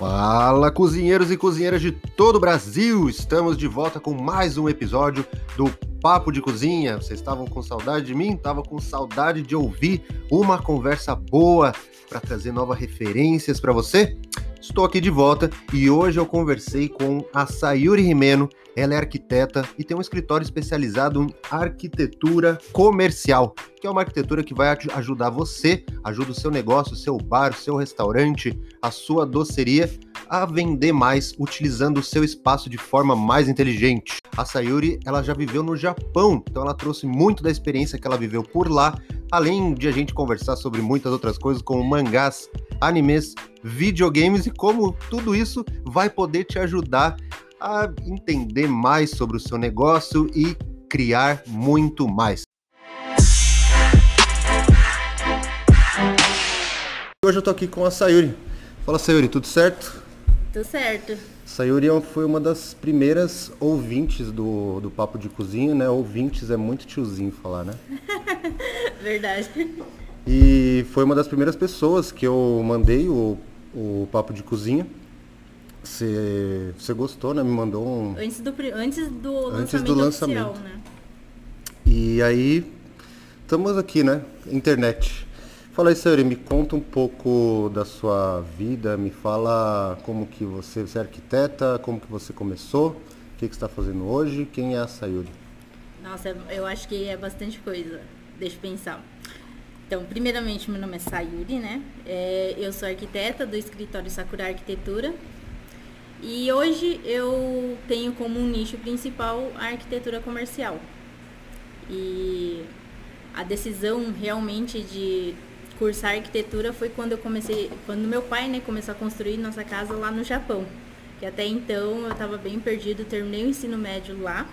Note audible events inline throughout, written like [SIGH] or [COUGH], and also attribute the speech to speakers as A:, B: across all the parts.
A: Fala, cozinheiros e cozinheiras de todo o Brasil! Estamos de volta com mais um episódio do Papo de Cozinha. Vocês estavam com saudade de mim? Tava com saudade de ouvir uma conversa boa para trazer novas referências para você? Estou aqui de volta e hoje eu conversei com a Sayuri Rimeno. Ela é arquiteta e tem um escritório especializado em arquitetura comercial, que é uma arquitetura que vai ajudar você, ajuda o seu negócio, o seu bar, o seu restaurante, a sua doceria a vender mais utilizando o seu espaço de forma mais inteligente. A Sayuri, ela já viveu no Japão, então ela trouxe muito da experiência que ela viveu por lá, além de a gente conversar sobre muitas outras coisas como mangás, animes, videogames e como tudo isso vai poder te ajudar a entender mais sobre o seu negócio e criar muito mais. Hoje eu tô aqui com a Sayuri. Fala Sayuri, tudo certo?
B: Tudo certo.
A: Sayuri é foi uma das primeiras ouvintes do, do Papo de Cozinha, né? Ouvintes é muito tiozinho falar, né? [LAUGHS]
B: Verdade.
A: E foi uma das primeiras pessoas que eu mandei o, o Papo de Cozinha. Você, gostou, né? Me mandou um.
B: Antes do, antes do
A: Antes
B: lançamento,
A: do lançamento.
B: oficial, né?
A: E aí, estamos aqui, né? Internet. Fala aí, Sayuri, me conta um pouco da sua vida, me fala como que você, você é arquiteta, como que você começou, o que, que você está fazendo hoje, quem é a Sayuri?
B: Nossa, eu acho que é bastante coisa. Deixa eu pensar. Então, primeiramente, meu nome é Sayuri, né? É, eu sou arquiteta do escritório Sakura Arquitetura. E hoje eu tenho como um nicho principal a arquitetura comercial. E a decisão realmente de cursar arquitetura foi quando eu comecei, quando meu pai, né, começou a construir nossa casa lá no Japão. Que até então eu estava bem perdido, terminei o ensino médio lá.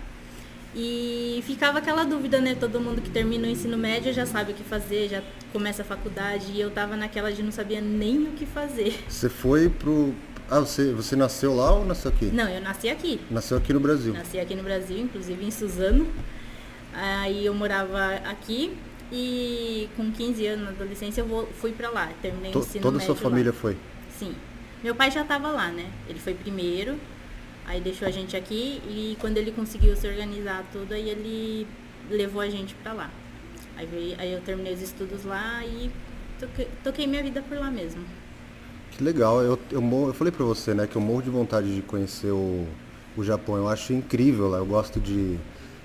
B: E ficava aquela dúvida, né? Todo mundo que termina o ensino médio já sabe o que fazer, já começa a faculdade. E eu tava naquela de não sabia nem o que fazer.
A: Você foi pro. Ah, você, você nasceu lá ou nasceu aqui?
B: Não, eu nasci aqui.
A: Nasceu aqui no Brasil.
B: Nasci aqui no Brasil, inclusive em Suzano. Aí eu morava aqui e com 15 anos na adolescência eu vou, fui para lá. Terminei
A: To,
B: o ensino
A: toda a sua família
B: lá.
A: foi?
B: Sim. Meu pai já estava lá, né? Ele foi primeiro, aí deixou a gente aqui e quando ele conseguiu se organizar tudo, aí ele levou a gente para lá. Aí, veio, aí eu terminei os estudos lá e toquei, toquei minha vida por lá mesmo.
A: Que legal. Eu, eu, eu falei pra você, né, que eu morro de vontade de conhecer o, o Japão. Eu acho incrível lá. Eu gosto de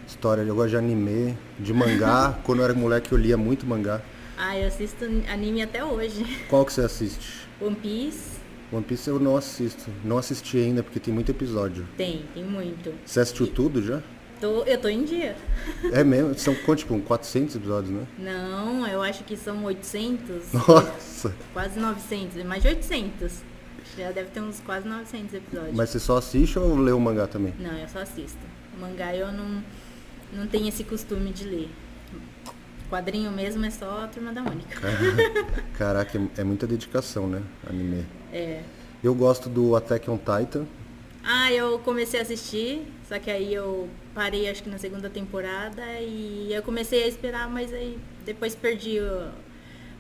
A: história, eu gosto de anime, de mangá. [LAUGHS] Quando eu era moleque eu lia muito mangá.
B: Ah, eu assisto anime até hoje.
A: Qual que você assiste?
B: One Piece
A: One Piece eu não assisto. Não assisti ainda porque tem muito episódio.
B: tem, tem muito.
A: Você assistiu tudo já?
B: Tô, eu tô em dia.
A: É [LAUGHS] mesmo? São quanto, tipo, 400 episódios, né?
B: Não, eu acho que são 800,
A: Nossa!
B: quase 900, mais de 800. Já deve ter uns quase 900 episódios.
A: Mas você só assiste ou lê o mangá também?
B: Não, eu só assisto. O mangá eu não, não tenho esse costume de ler. Quadrinho mesmo é só a Turma da Mônica.
A: Caraca, é- é muita dedicação, né? Anime.
B: É.
A: Eu gosto do Attack on Titan.
B: Ah, eu comecei a assistir, só que aí eu parei acho que na segunda temporada e eu comecei a esperar, mas aí depois perdi o.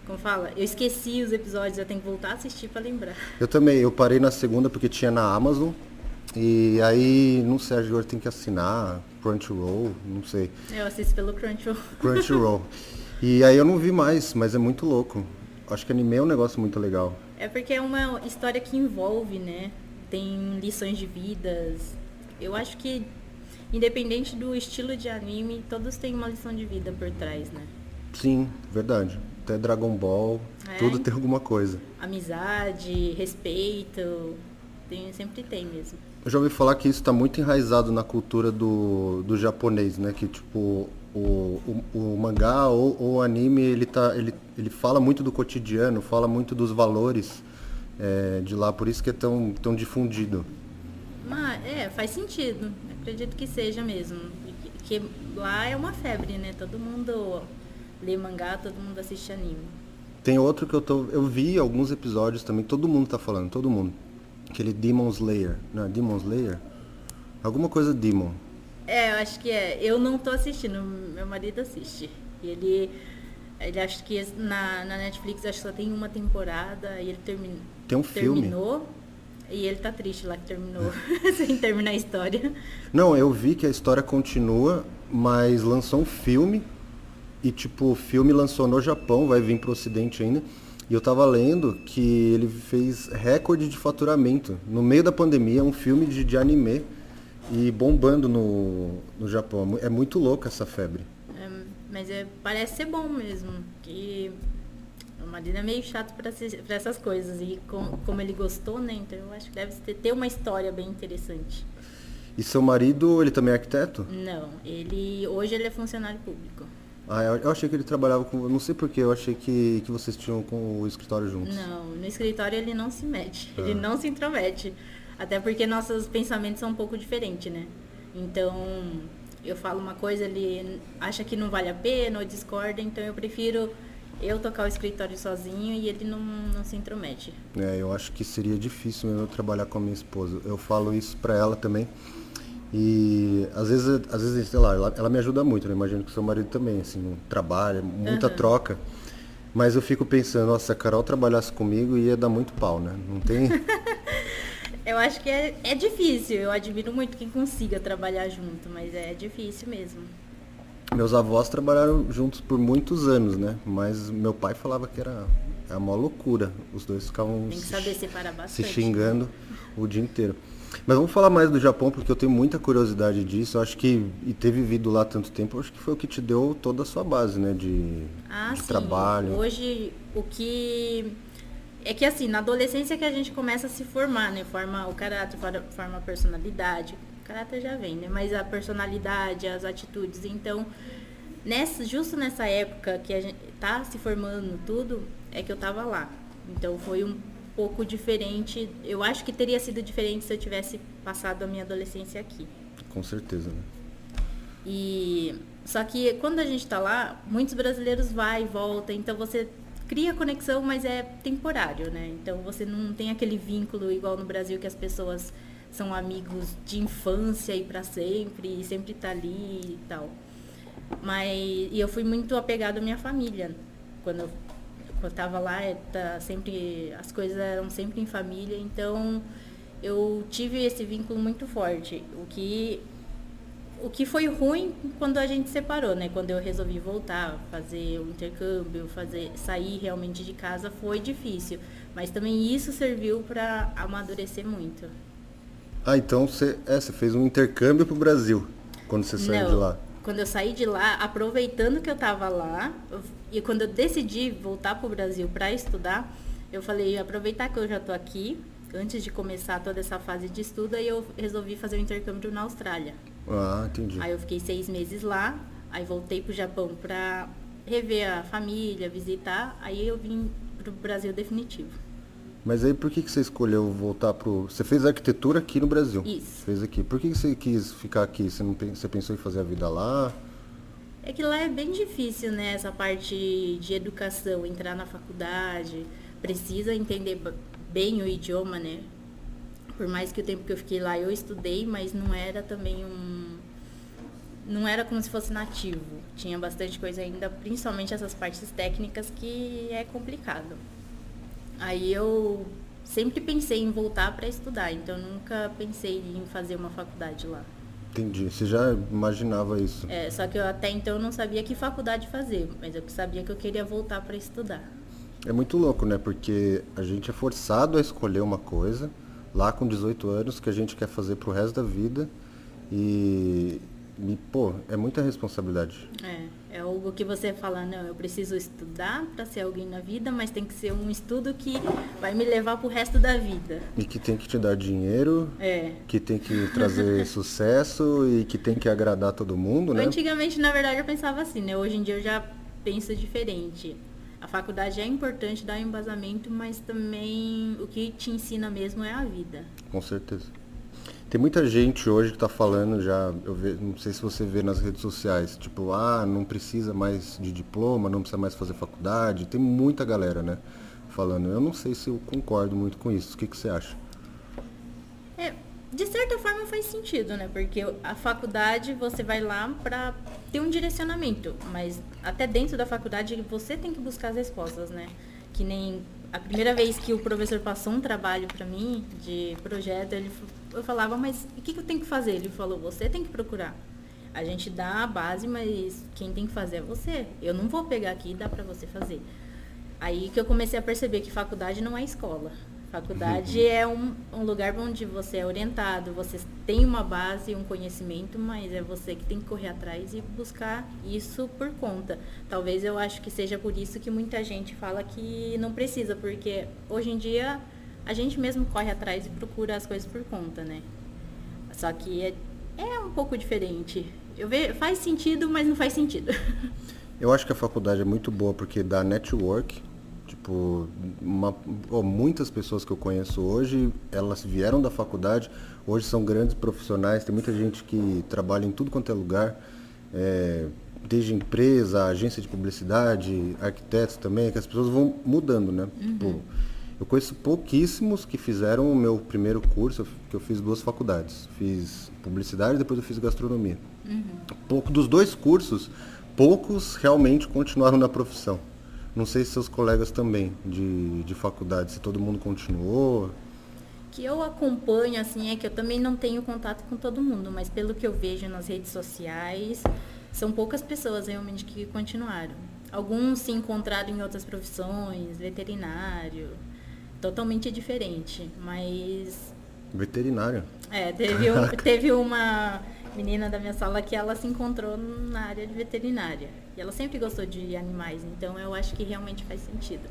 B: Como fala? Eu esqueci os episódios, eu tenho que voltar a assistir pra lembrar.
A: Eu também, eu parei na segunda porque tinha na Amazon. E aí, não sei, agora tem que assinar Crunchyroll, não sei.
B: Eu assisto pelo Crunchyroll.
A: Crunchyroll. [LAUGHS] e aí eu não vi mais, mas é muito louco. Acho que anime é um negócio muito legal.
B: É porque é uma história que envolve, né? Tem lições de vidas. Eu acho que, independente do estilo de anime, todos têm uma lição de vida por trás, né?
A: Sim, verdade. Até Dragon Ball,
B: É?
A: tudo tem alguma coisa.
B: Amizade, respeito, tem, sempre tem mesmo.
A: Eu já ouvi falar que isso está muito enraizado na cultura do, do japonês, né? Que tipo, o, o, o mangá ou o anime, ele, tá, ele, ele fala muito do cotidiano, fala muito dos valores é, de lá, por isso que é tão, tão difundido.
B: Mas, é, faz sentido. Acredito que seja mesmo. Que, que lá é uma febre, né? Todo mundo lê mangá, todo mundo assiste anime.
A: Tem outro que eu tô. Eu vi alguns episódios também, todo mundo tá falando, todo mundo. Aquele Demon Slayer. Não, é Demon Slayer? Alguma coisa Demon.
B: É, eu acho que é. Eu não tô assistindo, meu marido assiste. Ele, ele acha que na, na Netflix acho que só tem uma temporada e ele termin,
A: Tem um filme?
B: terminou. E ele tá triste lá que terminou, [LAUGHS] sem terminar a história.
A: Não, eu vi que a história continua, mas lançou um filme. E tipo, o filme lançou no Japão, vai vir pro ocidente ainda. E eu tava lendo que ele fez recorde de faturamento. No meio da pandemia, um filme de, de anime e bombando no, no Japão. É muito louco essa febre.
B: É, mas é, parece ser bom mesmo. Que o marido é meio chato para essas coisas. E com, como ele gostou, né? Então eu acho que deve ter, ter uma história bem interessante.
A: E seu marido, ele também é arquiteto?
B: Não, ele hoje ele é funcionário público.
A: Ah, eu achei que ele trabalhava com. Não sei porquê, eu achei que, que vocês tinham com o escritório juntos.
B: Não, no escritório ele não se mete, ah. ele não se intromete. Até porque nossos pensamentos são um pouco diferentes, né? Então, eu falo uma coisa, ele acha que não vale a pena ou discorda, então eu prefiro eu tocar o escritório sozinho e ele não, não se intromete.
A: É, eu acho que seria difícil mesmo eu trabalhar com a minha esposa. Eu falo isso para ela também. E às vezes, às vezes sei lá, ela, ela me ajuda muito, né? Imagino que seu marido também, assim, no trabalho, muita uhum. troca. Mas eu fico pensando, nossa, se a Carol trabalhasse comigo ia dar muito pau, né? Não tem. [LAUGHS]
B: eu acho que é, é difícil. Eu admiro muito quem consiga trabalhar junto, mas é difícil mesmo.
A: Meus avós trabalharam juntos por muitos anos, né? Mas meu pai falava que era, era uma loucura. Os dois ficavam
B: se,
A: se, xingando o dia inteiro. Mas vamos falar mais do Japão, porque eu tenho muita curiosidade disso. Eu acho que, e ter vivido lá tanto tempo, acho que foi o que te deu toda a sua base, né? De,
B: ah,
A: de trabalho.
B: Hoje, o que. É que assim, na adolescência que a gente começa a se formar, né? Forma o caráter, forma a personalidade. O caráter já vem, né? Mas a personalidade, as atitudes. Então, nessa, justo nessa época que a gente tá se formando tudo, é que eu tava lá. Então foi um pouco diferente. Eu acho que teria sido diferente se eu tivesse passado a minha adolescência aqui.
A: Com certeza, né?
B: E só que quando a gente está lá, muitos brasileiros vai e volta, então você cria conexão, mas é temporário, né? Então você não tem aquele vínculo igual no Brasil que as pessoas são amigos de infância e para sempre, e sempre tá ali e tal. Mas e eu fui muito apegado à minha família quando eu eu estava lá, é, tá sempre as coisas eram sempre em família, então eu tive esse vínculo muito forte. O que o que foi ruim quando a gente separou, né? Quando eu resolvi voltar, fazer o intercâmbio, fazer sair realmente de casa foi difícil, mas também isso serviu para amadurecer muito.
A: Ah, então você, é, você fez um intercâmbio para o Brasil quando você saiu
B: Não,
A: de lá?
B: Quando eu saí de lá, aproveitando que eu estava lá, e quando eu decidi voltar para o Brasil para estudar, eu falei, aproveitar que eu já estou aqui, antes de começar toda essa fase de estudo, aí eu resolvi fazer o um intercâmbio na Austrália.
A: Ah, entendi.
B: Aí eu fiquei seis meses lá, aí voltei para o Japão para rever a família, visitar, aí eu vim para o Brasil definitivo.
A: Mas aí por que, que você escolheu voltar pro. Você fez arquitetura aqui no Brasil?
B: Isso.
A: Fez aqui. Por que, que você quis ficar aqui? Você, não, você pensou em fazer a vida lá?
B: É que lá é bem difícil, né? Essa parte de educação, entrar na faculdade, precisa entender bem o idioma, né? Por mais que o tempo que eu fiquei lá eu estudei, mas não era também um. Não era como se fosse nativo. Tinha bastante coisa ainda, principalmente essas partes técnicas, que é complicado. Aí eu sempre pensei em voltar para estudar, então nunca pensei em fazer uma faculdade lá.
A: Entendi. Você já imaginava isso?
B: É, só que eu até então não sabia que faculdade fazer, mas eu sabia que eu queria voltar para estudar.
A: É muito louco, né? Porque a gente é forçado a escolher uma coisa lá com 18 anos que a gente quer fazer pro resto da vida e, e pô, é muita responsabilidade.
B: É, é algo que você fala, não, eu preciso estudar para ser alguém na vida, mas tem que ser um estudo que vai me levar pro resto da vida.
A: E que tem que te dar dinheiro,
B: é.
A: que tem que trazer [LAUGHS] sucesso e que tem que agradar todo mundo, né?
B: Antigamente, na verdade, eu pensava assim, né? Hoje em dia eu já penso diferente. A faculdade é importante um embasamento, mas também o que te ensina mesmo é a vida.
A: Com certeza. Tem muita gente hoje que está falando já, eu ve, não sei se você vê nas redes sociais, tipo, ah, não precisa mais de diploma, não precisa mais fazer faculdade. Tem muita galera, né, falando. Eu não sei se eu concordo muito com isso. O que, que você acha?
B: É, de certa forma faz sentido, né? Porque a faculdade você vai lá para ter um direcionamento, mas até dentro da faculdade você tem que buscar as respostas, né? Que nem a primeira vez que o professor passou um trabalho para mim de projeto, ele, eu falava, mas o que, que eu tenho que fazer? Ele falou, você tem que procurar. A gente dá a base, mas quem tem que fazer é você. Eu não vou pegar aqui e dar para você fazer. Aí que eu comecei a perceber que faculdade não é escola. Faculdade uhum. é um, um, lugar onde você é orientado, você tem uma base, um conhecimento, mas é você que tem que correr atrás e buscar isso por conta. Talvez eu acho que seja por isso que muita gente fala que não precisa, porque hoje em dia a gente mesmo corre atrás e procura as coisas por conta, né? Só que é, é um pouco diferente. Eu vejo, faz sentido, mas não faz sentido. [LAUGHS]
A: Eu acho que a faculdade é muito boa porque dá network, Tipo, uma, oh, muitas pessoas que eu conheço hoje, elas vieram da faculdade, hoje são grandes profissionais, tem muita gente que trabalha em tudo quanto é lugar, é, desde empresa, agência de publicidade, arquitetos também, que as pessoas vão mudando, né? Uhum. Tipo, eu conheço pouquíssimos que fizeram o meu primeiro curso, que eu fiz duas faculdades. Fiz publicidade, depois eu fiz gastronomia. Uhum. Pouco dos dois cursos, poucos realmente continuaram na profissão. Não sei se seus colegas também de, de faculdade, se todo mundo continuou.
B: Que eu acompanho, assim, é que eu também não tenho contato com todo mundo, mas pelo que eu vejo nas redes sociais, são poucas pessoas realmente que continuaram. Alguns se encontraram em outras profissões, veterinário, totalmente diferente, mas...
A: Veterinário?
B: É, teve, um, teve uma menina da minha sala que ela se encontrou na área de veterinária. E ela sempre gostou de animais, então eu acho que realmente faz sentido.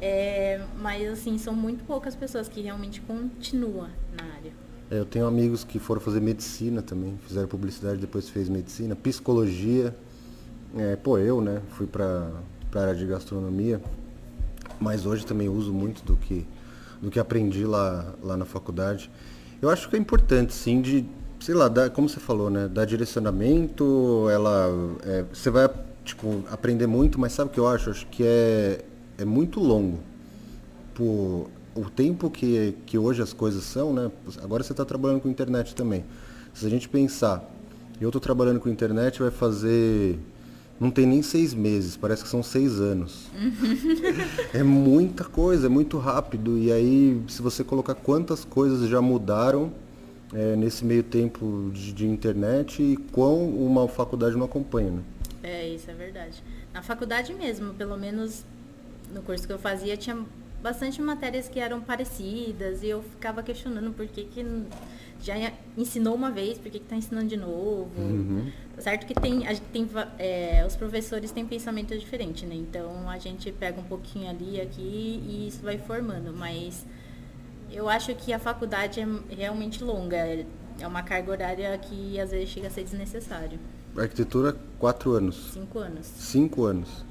B: É, mas assim, são muito poucas pessoas que realmente continuam na área.
A: É, eu tenho amigos que foram fazer medicina também, fizeram publicidade, depois fez medicina, psicologia. É, pô, eu, né, fui para a área de gastronomia, mas hoje também uso muito do que, do que aprendi lá, lá na faculdade. Eu acho que é importante, sim, de sei lá, dá, como você falou, né? Dá direcionamento, ela. É, você vai, tipo, aprender muito, mas sabe o que eu acho? Acho que é, é muito longo. Por o tempo que, que hoje as coisas são, né? Agora você está trabalhando com internet também. Se a gente pensar, eu estou trabalhando com internet, vai fazer. Não tem nem seis meses, parece que são seis anos. é muita coisa, é muito rápido. E aí, se você colocar quantas coisas já mudaram, é, nesse meio tempo de, de, internet e quão uma faculdade não acompanha, né?
B: É, isso é verdade. Na faculdade mesmo, pelo menos no curso que eu fazia, tinha bastante matérias que eram parecidas e eu ficava questionando por que, que já ensinou uma vez, por que está ensinando de novo. Uhum. Certo que tem, a gente tem é, os professores têm pensamento diferente, né? Então a gente pega um pouquinho ali, aqui e isso vai formando, mas eu acho que a faculdade é realmente longa. É uma carga horária que às vezes chega a ser desnecessário.
A: Arquitetura, quatro anos.
B: Cinco anos.
A: Cinco anos.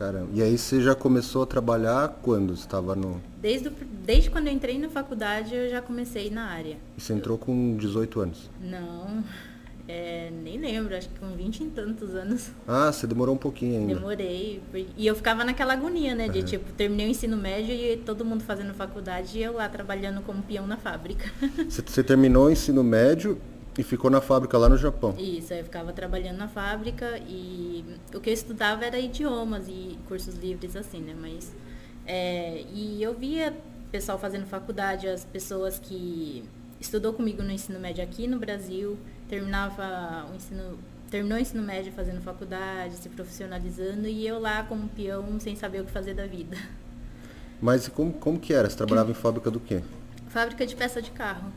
A: Caramba. E aí você já começou a trabalhar quando? Estava no.
B: Desde, desde quando eu entrei na faculdade eu já comecei na área.
A: E você entrou com 18 anos?
B: Não. É, nem lembro, acho que com 20 e tantos anos.
A: Ah, você demorou um pouquinho ainda.
B: Demorei. E eu ficava naquela agonia, né? De uhum. tipo, terminei o ensino médio e todo mundo fazendo faculdade e eu lá trabalhando como peão na fábrica.
A: Você, você terminou o ensino médio e ficou na fábrica lá no Japão?
B: Isso, eu ficava trabalhando na fábrica e o que eu estudava era idiomas e cursos livres assim, né? Mas. É, e eu via pessoal fazendo faculdade, as pessoas que estudou comigo no ensino médio aqui no Brasil terminava o ensino terminou o ensino médio fazendo faculdade, se profissionalizando e eu lá como peão sem saber o que fazer da vida. [LAUGHS]
A: Mas como, como que era? Você trabalhava em fábrica do quê?
B: Fábrica de peça de carro.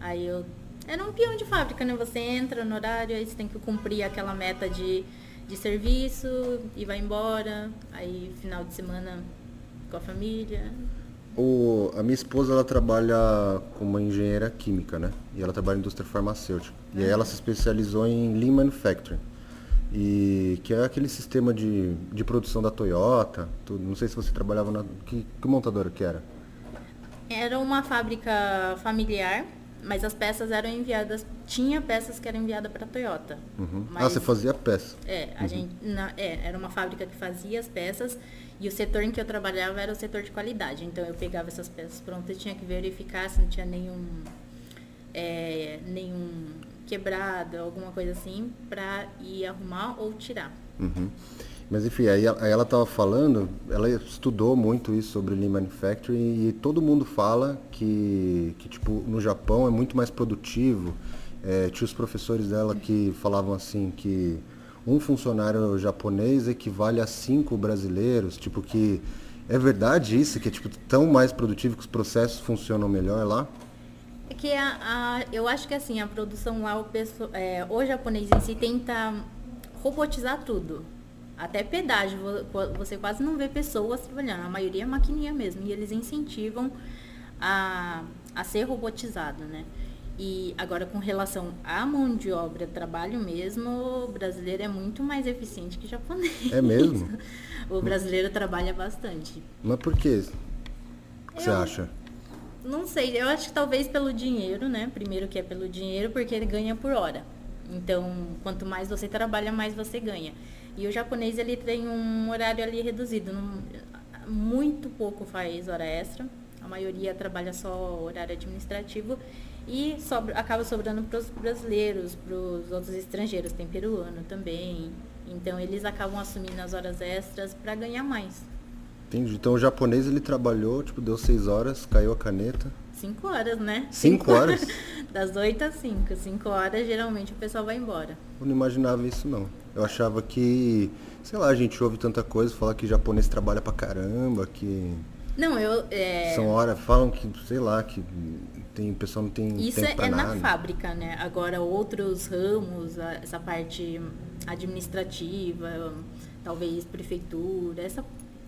B: Aí eu era um peão de fábrica, né? Você entra no horário, aí você tem que cumprir aquela meta de, de serviço e vai embora. Aí final de semana com a família.
A: O, a minha esposa ela trabalha como engenheira química, né? E ela trabalha em indústria farmacêutica. E aí ela se especializou em Lean Manufacturing. E que é aquele sistema de, de produção da Toyota. Tudo. Não sei se você trabalhava na. Que, que montadora que era?
B: Era uma fábrica familiar, mas as peças eram enviadas. Tinha peças que eram enviadas para a Toyota.
A: Uhum. ah, você fazia peça?
B: É, a
A: uhum.
B: gente. Na, é, era uma fábrica que fazia as peças e o setor em que eu trabalhava era o setor de qualidade. Então eu pegava essas peças prontas e tinha que verificar se não tinha nenhum, é, nenhum quebrado, alguma coisa assim, para ir arrumar ou tirar.
A: Uhum. Mas enfim, aí, ela estava falando, ela estudou muito isso sobre Lean Manufacturing e todo mundo fala que, que tipo, no Japão é muito mais produtivo. É, tinha os professores dela que falavam assim que um funcionário japonês equivale a cinco brasileiros, tipo que é verdade isso, que é tipo tão mais produtivo que os processos funcionam melhor lá?
B: É que a, a eu acho que assim, a produção lá, o, é, o japonês em si tenta robotizar tudo. Até pedágio, você quase não vê pessoas trabalhando, a maioria é maquininha mesmo, e eles incentivam a, a ser robotizado, né? E agora com relação à mão de obra, trabalho mesmo, o brasileiro é muito mais eficiente que o japonês.
A: É mesmo? [LAUGHS]
B: o brasileiro trabalha bastante.
A: Mas por que? Você acha?
B: Não sei, eu acho que talvez pelo dinheiro, né? Primeiro que é pelo dinheiro, porque ele ganha por hora. Então, quanto mais você trabalha, mais você ganha. E o japonês ele tem um horário ali reduzido, muito pouco faz hora extra, a maioria trabalha só horário administrativo e sobra, acaba sobrando para os brasileiros, para os outros estrangeiros, tem peruano também. Então eles acabam assumindo as horas extras para ganhar mais.
A: Entendi. Então o japonês ele trabalhou, tipo, deu seis horas, caiu a caneta.
B: Cinco horas, né?
A: Cinco, cinco horas? [LAUGHS]
B: Das oito às cinco. Cinco horas geralmente o pessoal vai embora.
A: Eu não imaginava isso não. Eu achava que, sei lá, a gente ouve tanta coisa, fala que japonês trabalha pra caramba, que.
B: Não, eu. É...
A: São horas, falam que, sei lá, que tem, o pessoal não tem.
B: Isso
A: é,
B: é
A: na
B: fábrica, né? Agora outros ramos, essa parte administrativa, talvez prefeitura, essa,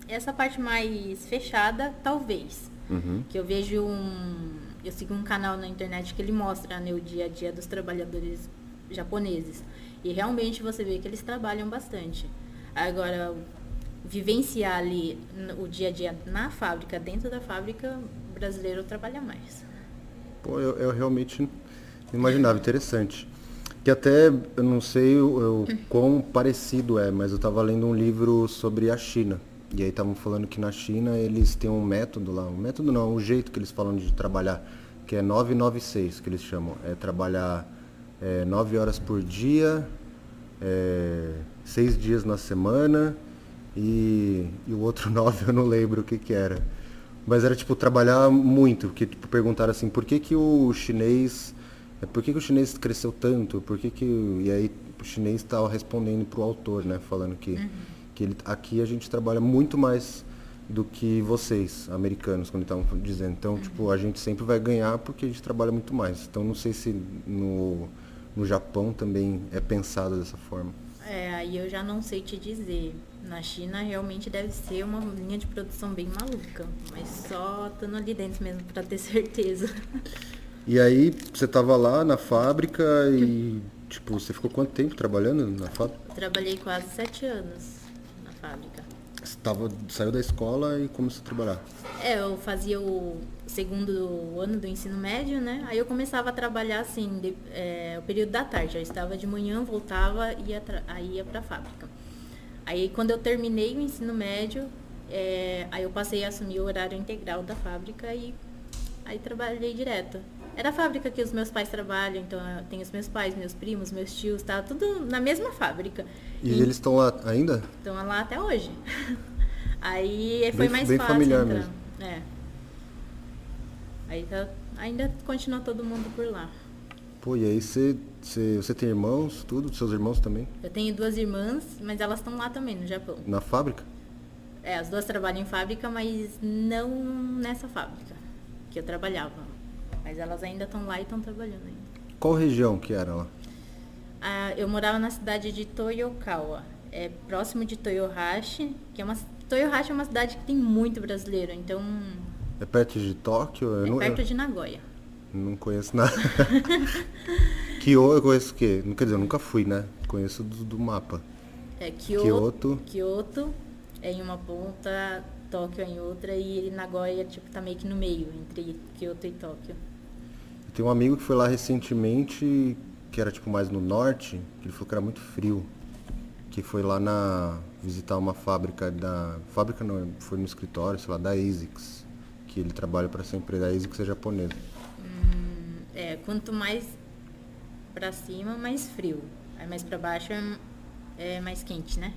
B: essa parte mais fechada, talvez.
A: Uhum.
B: Que eu vejo um. Eu sigo um canal na internet que ele mostra né, o dia a dia dos trabalhadores japoneses. E realmente você vê que eles trabalham bastante. Agora, vivenciar ali o dia a dia na fábrica, dentro da fábrica, o brasileiro trabalha mais.
A: Pô, eu, eu realmente imaginava, interessante. Que até, eu não sei o, o quão parecido é, mas eu estava lendo um livro sobre a China. E aí estavam falando que na China eles têm um método lá, um método não, um jeito que eles falam de trabalhar, que é 996, que eles chamam. É trabalhar é, nove horas por dia, é, seis dias na semana e, e, o outro [LAUGHS] nove eu não lembro o que, que era. Mas era tipo trabalhar muito, porque tipo, perguntaram assim, por que, que o chinês. É, por que, que o chinês cresceu tanto? Por que, que. E aí o chinês estava respondendo para o autor, né? Falando que, uhum. Que ele, aqui a gente trabalha muito mais do que vocês, americanos, quando estavam dizendo. Então, tipo, a gente sempre vai ganhar porque a gente trabalha muito mais. Então, não sei se no no Japão também é pensado dessa forma?
B: É, aí eu já não sei te dizer. Na China realmente deve ser uma linha de produção bem maluca, mas só estando ali dentro mesmo para ter [LAUGHS] certeza.
A: E aí você estava lá na fábrica e tipo você ficou quanto tempo trabalhando na fábrica?
B: trabalhei quase sete anos
A: tava, saiu da escola e começou a trabalhar?
B: É, eu fazia o segundo ano do ensino médio, né? Aí eu começava a trabalhar assim, de, é, o período da tarde. Eu estava de manhã, voltava e ia, aí ia para a fábrica. Aí quando eu terminei o ensino médio, é, aí eu passei a assumir o horário integral da fábrica e aí trabalhei direto. Era a fábrica que os meus pais trabalham, então tem os meus pais, meus primos, meus tios, tá tudo na mesma fábrica.
A: E, e eles estão lá ainda?
B: Estão lá até hoje. [LAUGHS] Aí foi
A: bem,
B: mais
A: bem
B: fácil
A: familiar
B: entrar.
A: Mesmo.
B: É. Aí tá, ainda continua todo mundo por lá.
A: Pô, e aí você, você, você tem irmãos, tudo? Seus irmãos também?
B: Eu tenho duas irmãs, mas elas estão lá também, no Japão.
A: Na fábrica?
B: É, as duas trabalham em fábrica, mas não nessa fábrica que eu trabalhava. Mas elas ainda estão lá e estão trabalhando ainda.
A: Qual região que era lá?
B: Ah, eu morava na cidade de Toyokawa. É próximo de Toyohashi, que é uma Toyohashi é uma cidade que tem muito brasileiro, então.
A: É perto de Tóquio?
B: É
A: não,
B: perto eu... de Nagoya.
A: Não conheço nada. [LAUGHS] Kyoto eu conheço o quê? Quer dizer, eu nunca fui, né? Conheço do, do mapa.
B: É Kyoto, Kyoto. É em uma ponta, Tóquio é em outra e Nagoya tipo tá meio que no meio entre Kyoto e Tóquio.
A: Eu tenho um amigo que foi lá recentemente, que era tipo mais no norte, que ele falou que era muito frio. Que foi lá na visitar uma fábrica da. Fábrica não, foi no escritório, sei lá, da ASICS. Que ele trabalha para essa empresa. A ASICS é japonesa.
B: Hum, é, quanto mais para cima, mais frio. Aí mais para baixo é, é, mais quente, né?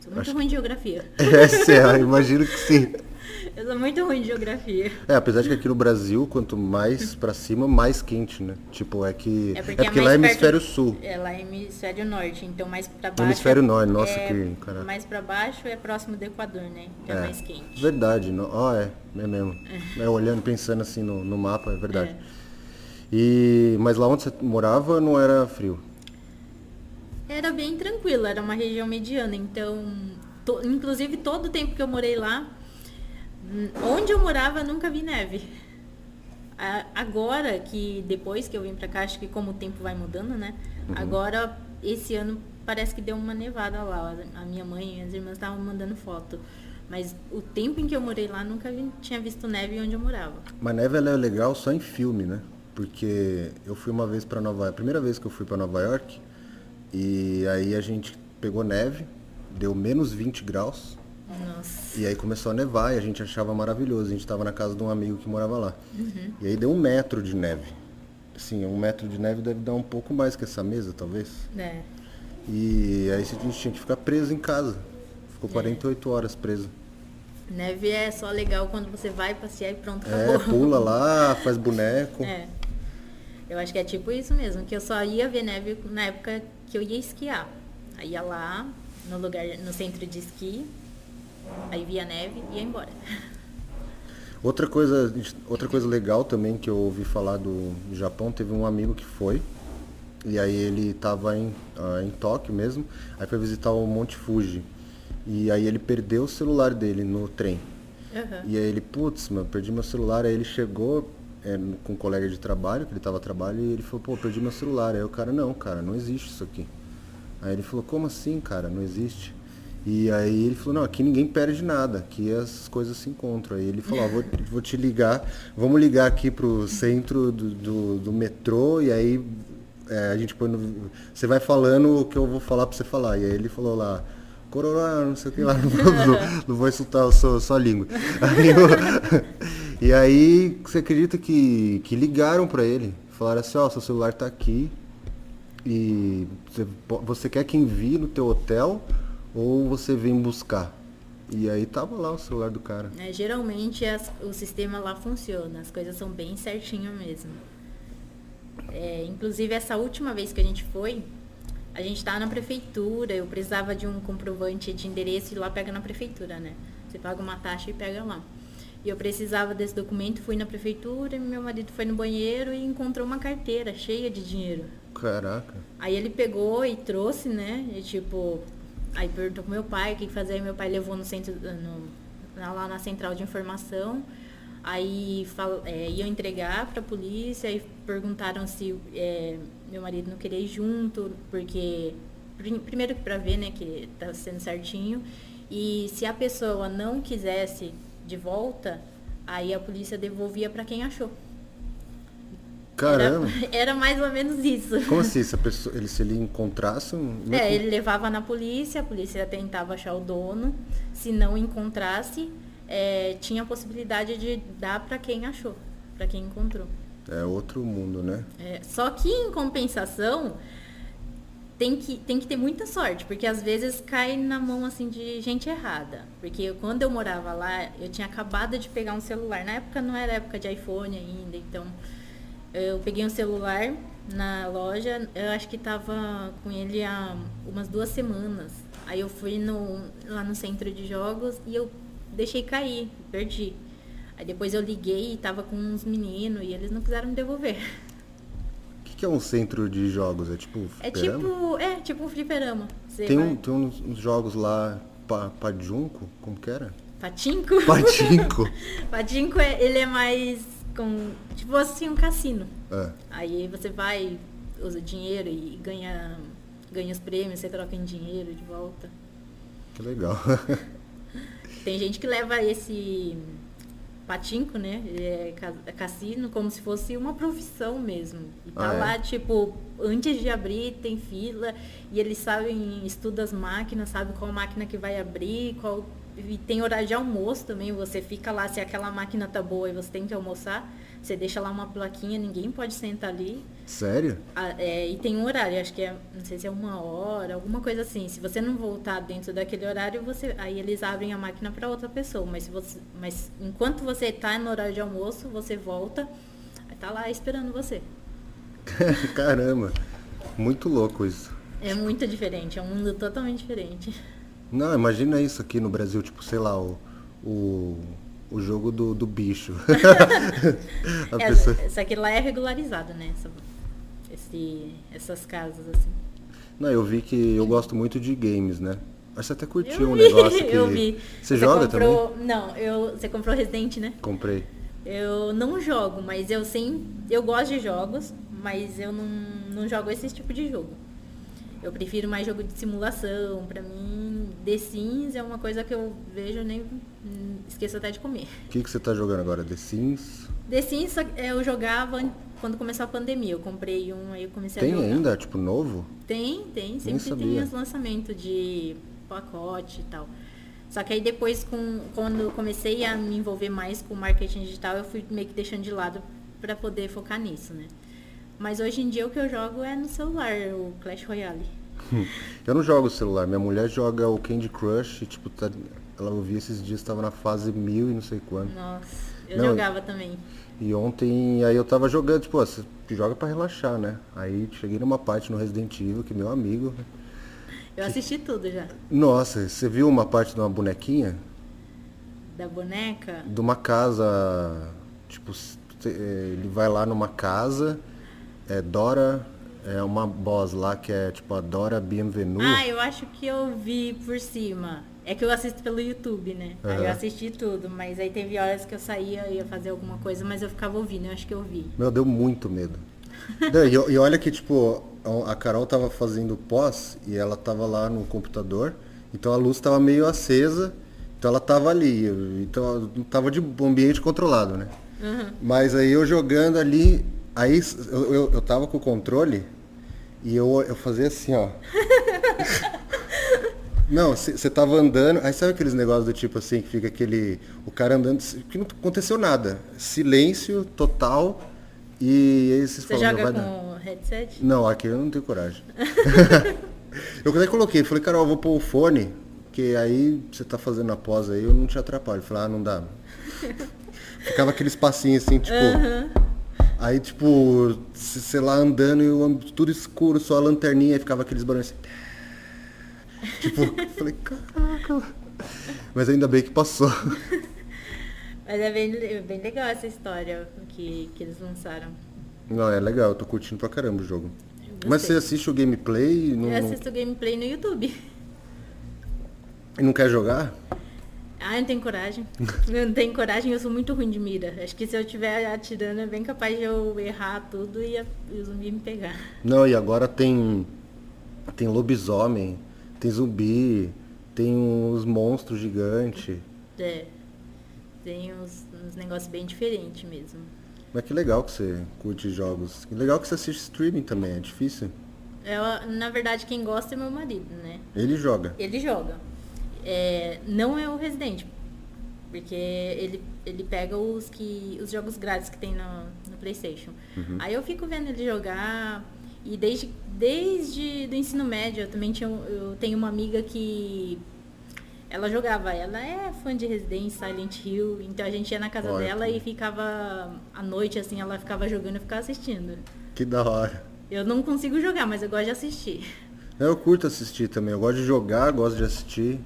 B: Sou muito Acho... ruim de geografia.
A: Essa [LAUGHS] é, imagino que sim. [LAUGHS]
B: Eu sou muito ruim de geografia.
A: É, apesar de que aqui no Brasil, quanto mais pra cima, mais quente, né? Tipo, é que. É porque, é porque é lá é hemisfério sul.
B: É, lá é hemisfério norte, então mais pra baixo.
A: Hemisfério norte, nossa,
B: é,
A: que cara.
B: Mais pra baixo é próximo do Equador, né? Então é, mais quente.
A: Verdade, ó, oh, é, é mesmo. [LAUGHS] É. olhando, pensando assim no, no mapa, é verdade. E, mas lá onde você morava não era frio?
B: Era bem tranquilo, era uma região mediana, então. To, inclusive todo o tempo que eu morei lá, Onde eu morava, nunca vi neve. Agora que depois que eu vim para cá, acho que como o tempo vai mudando, né? Uhum. Agora esse ano parece que deu uma nevada lá. A minha mãe e as irmãs estavam mandando foto. Mas o tempo em que eu morei lá, nunca vi, tinha visto neve onde eu morava.
A: Mas neve é legal só em filme, né? Porque eu fui uma vez para Nova York, a primeira vez que eu fui para Nova York, e aí a gente pegou neve, deu menos 20 graus.
B: Nossa.
A: E aí começou a nevar e a gente achava maravilhoso. A gente estava na casa de um amigo que morava lá. Uhum. E aí deu um metro de neve. Assim, um metro de neve deve dar um pouco mais que essa mesa, talvez.
B: É.
A: E aí a gente tinha que ficar preso em casa. Ficou é. 48 horas preso.
B: Neve é só legal quando você vai passear e pronto,
A: é, acabou. É, pula lá, [LAUGHS] faz boneco.
B: É. Eu acho que é tipo isso mesmo, que eu só ia ver neve na época que eu ia esquiar. Aí ia lá no lugar, no centro de esqui, Aí via neve e ia embora. [LAUGHS]
A: Outra coisa, outra coisa legal também que eu ouvi falar do Japão, teve um amigo que foi, e aí ele estava em, uh, em Tóquio mesmo, aí foi visitar o Monte Fuji. E aí ele perdeu o celular dele no trem. Uhum. E aí ele, putz, perdi meu celular. Aí ele chegou é, com um colega de trabalho, que ele estava a trabalho, e ele falou, pô, perdi meu celular. Aí o cara, não, cara, não existe isso aqui. Aí ele falou, como assim, cara, não existe? E aí ele falou, não, aqui ninguém perde nada, aqui as coisas se encontram. Aí ele falou, vou, vou te ligar, vamos ligar aqui pro centro do, do, do metrô e aí é, a gente põe no, Você vai falando o que eu vou falar para você falar. E aí ele falou lá, Cororá, não sei o que lá, [LAUGHS] não, não, não vou insultar a sua, sua língua. Aí eu, [LAUGHS] e aí você acredita que, que ligaram para ele, falaram assim, ó, oh, seu celular tá aqui e você, você quer que envie no teu hotel ou você vem buscar. E aí tava lá o celular do cara.
B: É, geralmente as, o sistema lá funciona, as coisas são bem certinho mesmo. É, inclusive essa última vez que a gente foi, a gente estava na prefeitura, eu precisava de um comprovante de endereço e lá pega na prefeitura, né? Você paga uma taxa e pega lá. E eu precisava desse documento, fui na prefeitura, meu marido foi no banheiro e encontrou uma carteira cheia de dinheiro.
A: Caraca.
B: Aí ele pegou e trouxe, né? E tipo, Aí perguntou pro meu pai o que fazer, meu pai levou no centro, no, lá na central de informação. Aí fal, é, iam entregar para a polícia e perguntaram se é, meu marido não queria ir junto, porque primeiro para ver, né, que tá sendo certinho, e se a pessoa não quisesse de volta, aí a polícia devolvia para quem achou.
A: Caramba.
B: Era, [LAUGHS] era, mais ou menos isso.
A: Como assim? [LAUGHS] Se, pessoa, ele, se ele encontrasse um...
B: É, ele levava na polícia, a polícia tentava achar o dono. Se não encontrasse, é, tinha a possibilidade de dar para quem achou, para quem encontrou.
A: É outro mundo, né?
B: É, só que em compensação, tem que, tem que ter muita sorte, porque às vezes cai na mão assim de gente errada. Porque eu, quando eu morava lá, eu tinha acabado de pegar um celular. Na época não era época de iPhone ainda, então eu peguei um celular na loja, eu acho que tava com ele há umas duas semanas. Aí eu fui no, lá no centro de jogos e eu deixei cair, perdi. Aí depois eu liguei e tava com uns meninos e eles não quiseram me devolver. [LAUGHS]
A: Que, é um centro de jogos? É tipo
B: É tipo, é tipo um fliperama.
A: tem, um, tem uns, uns, jogos lá, pa, Padjunco, como que era?
B: Patinco?
A: Patinco.
B: Patinco, é, ele é mais com. Tipo assim, um cassino.
A: É.
B: Aí você vai, usa dinheiro e ganha, ganha os prêmios, você troca em dinheiro de volta.
A: Que legal. [LAUGHS]
B: Tem gente que leva esse patinco, né? É, é cassino como se fosse uma profissão mesmo. E tá ah, é? lá, tipo, antes de abrir tem fila e eles sabem, estudam as máquinas, sabem qual máquina que vai abrir, qual e tem horário de almoço também, você fica lá, se aquela máquina tá boa e você tem que almoçar, você deixa lá uma plaquinha, ninguém pode sentar ali.
A: Sério?
B: Ah, é, e tem um horário, acho que é, não sei se é uma hora, alguma coisa assim. Se você não voltar dentro daquele horário, você, aí eles abrem a máquina para outra pessoa. Mas, se você, mas enquanto você está no horário de almoço, você volta, tá lá esperando você. [LAUGHS]
A: Caramba, muito louco isso.
B: É muito diferente, é um mundo totalmente diferente.
A: Não, imagina isso aqui no Brasil, tipo, sei lá, o, o, o jogo do, do bicho. [LAUGHS] [LAUGHS]
B: é, pessoa... Isso aqui lá é regularizado, né? Essa, esse, essas casas, assim.
A: Não, eu vi que eu gosto muito de games, né? Mas você até curtiu um negócio [LAUGHS] que...
B: Eu vi.
A: Você, você joga
B: comprou...
A: também?
B: Não, eu... você comprou Resident, né?
A: Comprei.
B: Eu não jogo, mas eu sim... Eu gosto de jogos, mas eu não, não jogo esse tipo de jogo. Eu prefiro mais jogo de simulação. Pra mim, The Sims é uma coisa que eu vejo nem esqueço até de comer.
A: O que, que você tá jogando agora? The Sims?
B: The Sims eu jogava quando começou a pandemia. Eu comprei um, aí eu comecei
A: tem
B: a jogar.
A: Tem ainda? Tipo, novo?
B: Tem, tem. Sempre tem os lançamentos de pacote e tal. Só que aí depois, com, quando eu comecei a me envolver mais com marketing digital, eu fui meio que deixando de lado para poder focar nisso, né? Mas hoje em dia o que eu jogo é no celular, o Clash Royale. [LAUGHS]
A: Eu não jogo celular, minha mulher joga o Candy Crush, tipo, tá, ela ouvia esses dias, estava na fase mil e não sei quanto.
B: Nossa, eu não, jogava também.
A: E ontem, aí eu tava jogando, tipo, você joga para relaxar, né? Aí cheguei numa parte no Resident Evil, que meu amigo.
B: Eu assisti tudo já.
A: Nossa, você viu uma parte de uma bonequinha?
B: Da boneca?
A: De uma casa, tipo, ele vai lá numa casa é Dora, é uma boss lá que é tipo a Dora Bienvenue.
B: Ah, eu acho que eu vi por cima. É que eu assisto pelo YouTube, né? Uhum. Aí eu assisti tudo, mas aí teve horas que eu saía, ia fazer alguma coisa, mas eu ficava ouvindo, eu acho que eu vi.
A: Meu, deu muito medo. e, e olha que, tipo, a Carol tava fazendo pós e ela tava lá no computador, então a luz tava meio acesa, então ela tava ali, então tava de ambiente controlado, né? Uhum. Mas aí eu jogando ali, Aí eu, eu, eu tava com o controle e eu, eu fazia assim, ó. [LAUGHS] Não, você tava andando, aí sabe aqueles negócios do tipo assim, que fica aquele. O cara andando, que não aconteceu nada. Silêncio total. E aí
B: vocês Você joga com dar. headset?
A: Não, aqui eu não tenho coragem. [LAUGHS] eu até coloquei, falei, Carol, eu vou pôr o fone, que aí você tá fazendo a pós aí, eu não te atrapalho. Falei, ah, não dá. [LAUGHS] Ficava aquele espacinho assim, tipo. Aí, tipo, sei lá, andando e tudo escuro, só a lanterninha, e ficava aqueles barulhos assim. Tipo, falei, caraca. Mas ainda bem que passou. [LAUGHS]
B: Mas é bem, bem legal essa história que, que eles lançaram.
A: Não, é legal, eu tô curtindo pra caramba o jogo. Mas você assiste o gameplay?
B: No, eu assisto o gameplay no YouTube.
A: E não quer jogar?
B: Ah, eu não tenho coragem. [LAUGHS] eu não tenho coragem, eu sou muito ruim de mira. Acho que se eu estiver atirando é bem capaz de eu errar tudo e, a, e o zumbi me pegar.
A: Não, e agora tem. Tem lobisomem, tem zumbi, tem uns monstros gigantes.
B: É. Tem uns, uns negócios bem diferentes mesmo.
A: Mas que legal que você curte jogos. Que legal que você assiste streaming também, é difícil.
B: Eu, na verdade, quem gosta é meu marido, né?
A: Ele joga.
B: Ele joga é, não é o Resident. Porque ele, ele pega os, que, os jogos grátis que tem no, no Playstation. Uhum. Aí eu fico vendo ele jogar. E desde, desde do ensino médio eu também tinha, eu tenho uma amiga que ela jogava, ela é fã de Resident, Silent Hill, então a gente ia na casa Ótimo. dela e ficava à noite assim, ela ficava jogando e ficava assistindo.
A: Que da hora.
B: Eu não consigo jogar, mas eu gosto de assistir.
A: Eu curto assistir também, eu gosto de jogar, gosto de assistir.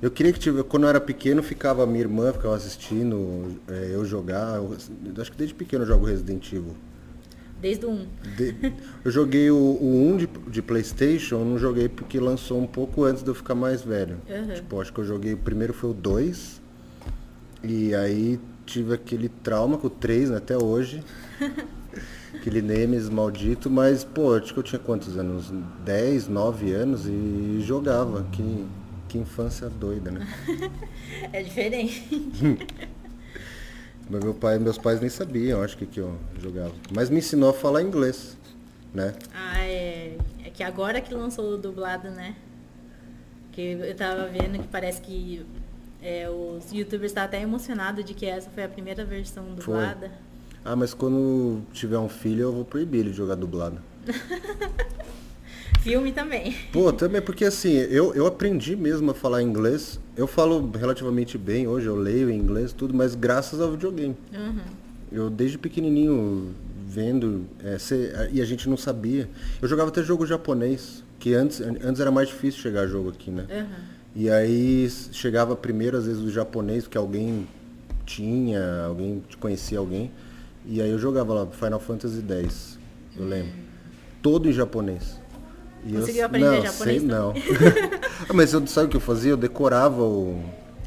A: Eu queria que tivesse, quando eu era pequeno, ficava minha irmã ficava assistindo, é, eu jogar. Eu, acho que desde pequeno eu jogo Resident Evil.
B: Desde o 1.
A: De, eu joguei o, o 1 de, de, Playstation, não joguei porque lançou um pouco antes de eu ficar mais velho. Uhum. Tipo, acho que eu joguei, o primeiro foi o 2. E aí tive aquele trauma com o 3, né, até hoje. [LAUGHS] aquele Nemesis maldito, mas, pô, acho que eu tinha quantos anos? 10, 9 anos e jogava. Que que infância doida, né? [LAUGHS]
B: é diferente. [LAUGHS]
A: Mas meu pai, meus pais nem sabiam, acho que, que eu jogava. Mas me ensinou a falar inglês, né?
B: Ah, é. É que agora que lançou o dublado, né? Que eu tava vendo que parece que É, os youtubers estão até emocionados de que essa foi a primeira versão dublada. Foi.
A: Ah, mas quando tiver um filho eu vou proibir ele de jogar dublado. [LAUGHS]
B: Filme também.
A: Pô, também porque assim, eu, eu aprendi mesmo a falar inglês. Eu falo relativamente bem hoje, eu leio em inglês, tudo, mas graças ao videogame. Uhum. Eu desde pequenininho vendo, é, e a gente não sabia. Eu jogava até jogo japonês, que antes, antes era mais difícil chegar jogo aqui, né? Uhum. E aí chegava primeiro, às vezes, o japonês, que alguém tinha, alguém conhecia alguém. E aí eu jogava lá Final Fantasy X, eu lembro. Todo em japonês.
B: E Conseguiu eu, aprender não, japonês?
A: Sei, não. [LAUGHS] Mas eu, sabe o que eu fazia? Eu decorava o.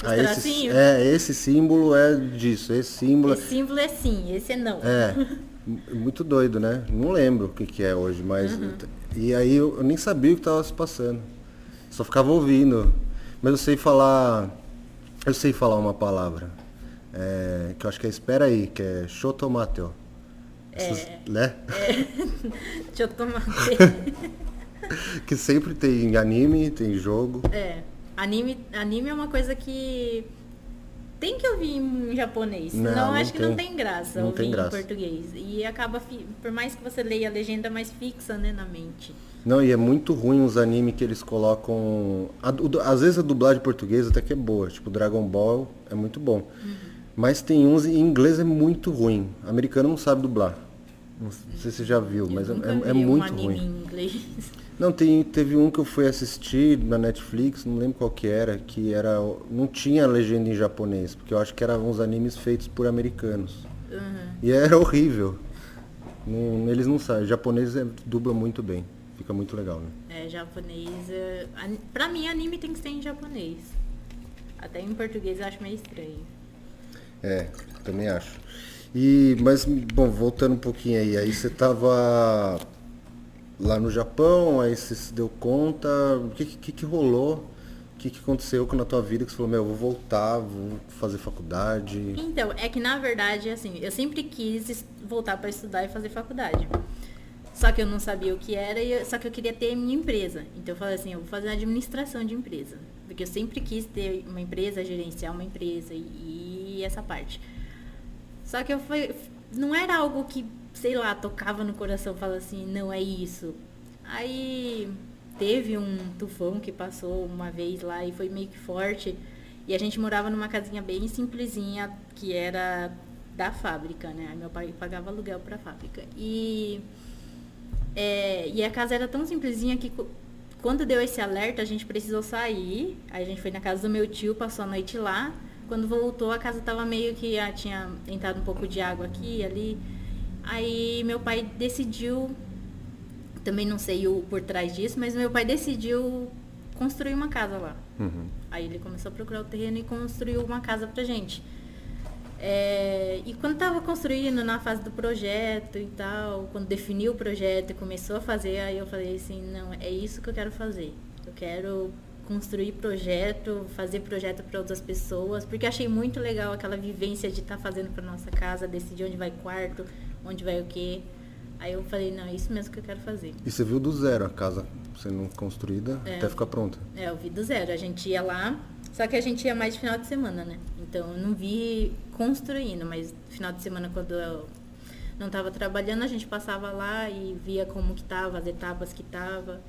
B: Ah,
A: esse, é, esse símbolo é disso, esse símbolo.
B: Esse símbolo é sim, esse é não.
A: É. [LAUGHS] Muito doido, né? Não lembro o que, que é hoje, mas. Uhum. E aí eu, eu nem sabia o que estava se passando. Só ficava ouvindo. Mas eu sei falar. Eu sei falar uma palavra. É, que eu acho que é espera aí, que é chotomate,
B: É.
A: Né?
B: É. [LAUGHS] [LAUGHS]
A: que sempre tem anime, tem jogo.
B: É. Anime, anime é uma coisa que tem que ouvir em japonês, senão não, não acho tem. que não tem graça não ouvir tem graça. em português. E acaba, por mais que você leia a legenda mais fixa, né, na mente.
A: Não, e é muito ruim os animes que eles colocam. Às vezes a dublagem portuguesa até que é boa, tipo Dragon Ball é muito bom. Uhum. Mas tem uns em inglês é muito ruim. O americano não sabe dublar. Não sei se você já viu,
B: eu
A: mas é,
B: é,
A: é muito
B: um
A: ruim. [LAUGHS] Não, tem, teve um que eu fui assistir na Netflix, não lembro qual que era, que era. Não tinha legenda em japonês, porque eu acho que eram uns animes feitos por americanos. Uhum. E era horrível. Não, eles não sabem. japonês é, dubla muito bem. Fica muito legal,
B: né? É, japonês. É, pra mim, anime tem que ser em japonês. Até em português eu acho meio estranho.
A: É, também acho. E, mas, bom, voltando um pouquinho aí, aí você tava lá no Japão, aí você se deu conta, o que, que, que rolou? O que, que aconteceu na tua vida que você falou, meu, eu vou voltar, vou fazer faculdade?
B: Então, é que na verdade, assim, eu sempre quis voltar para estudar e fazer faculdade. Só que eu não sabia o que era, só que eu queria ter minha empresa. Então eu falei assim, eu vou fazer administração de empresa. Porque eu sempre quis ter uma empresa, gerenciar uma empresa e, e essa parte. Só que eu fui, não era algo que sei lá, tocava no coração, fala assim, não é isso. Aí teve um tufão que passou uma vez lá e foi meio que forte. E a gente morava numa casinha bem simplesinha, que era da fábrica, né? Aí meu pai pagava aluguel para a fábrica. E, é, e a casa era tão simplesinha que quando deu esse alerta, a gente precisou sair. Aí a gente foi na casa do meu tio, passou a noite lá. Quando voltou, a casa tava meio que ah, tinha entrado um pouco de água aqui e ali. Aí meu pai decidiu, também não sei o por trás disso, mas meu pai decidiu construir uma casa lá. Uhum. Aí ele começou a procurar o terreno e construiu uma casa pra gente. É, e quando estava construindo na fase do projeto e tal, quando definiu o projeto e começou a fazer, aí eu falei assim, não, é isso que eu quero fazer. Eu quero construir projeto, fazer projeto para outras pessoas, porque achei muito legal aquela vivência de estar tá fazendo para nossa casa, decidir onde vai quarto, onde vai o quê. Aí eu falei, não, é isso mesmo que eu quero fazer.
A: E você viu do zero a casa sendo construída é, até ficar pronta?
B: É, eu vi do zero. A gente ia lá, só que a gente ia mais de final de semana, né? Então eu não vi construindo, mas final de semana quando eu não estava trabalhando, a gente passava lá e via como que tava, as etapas que tava.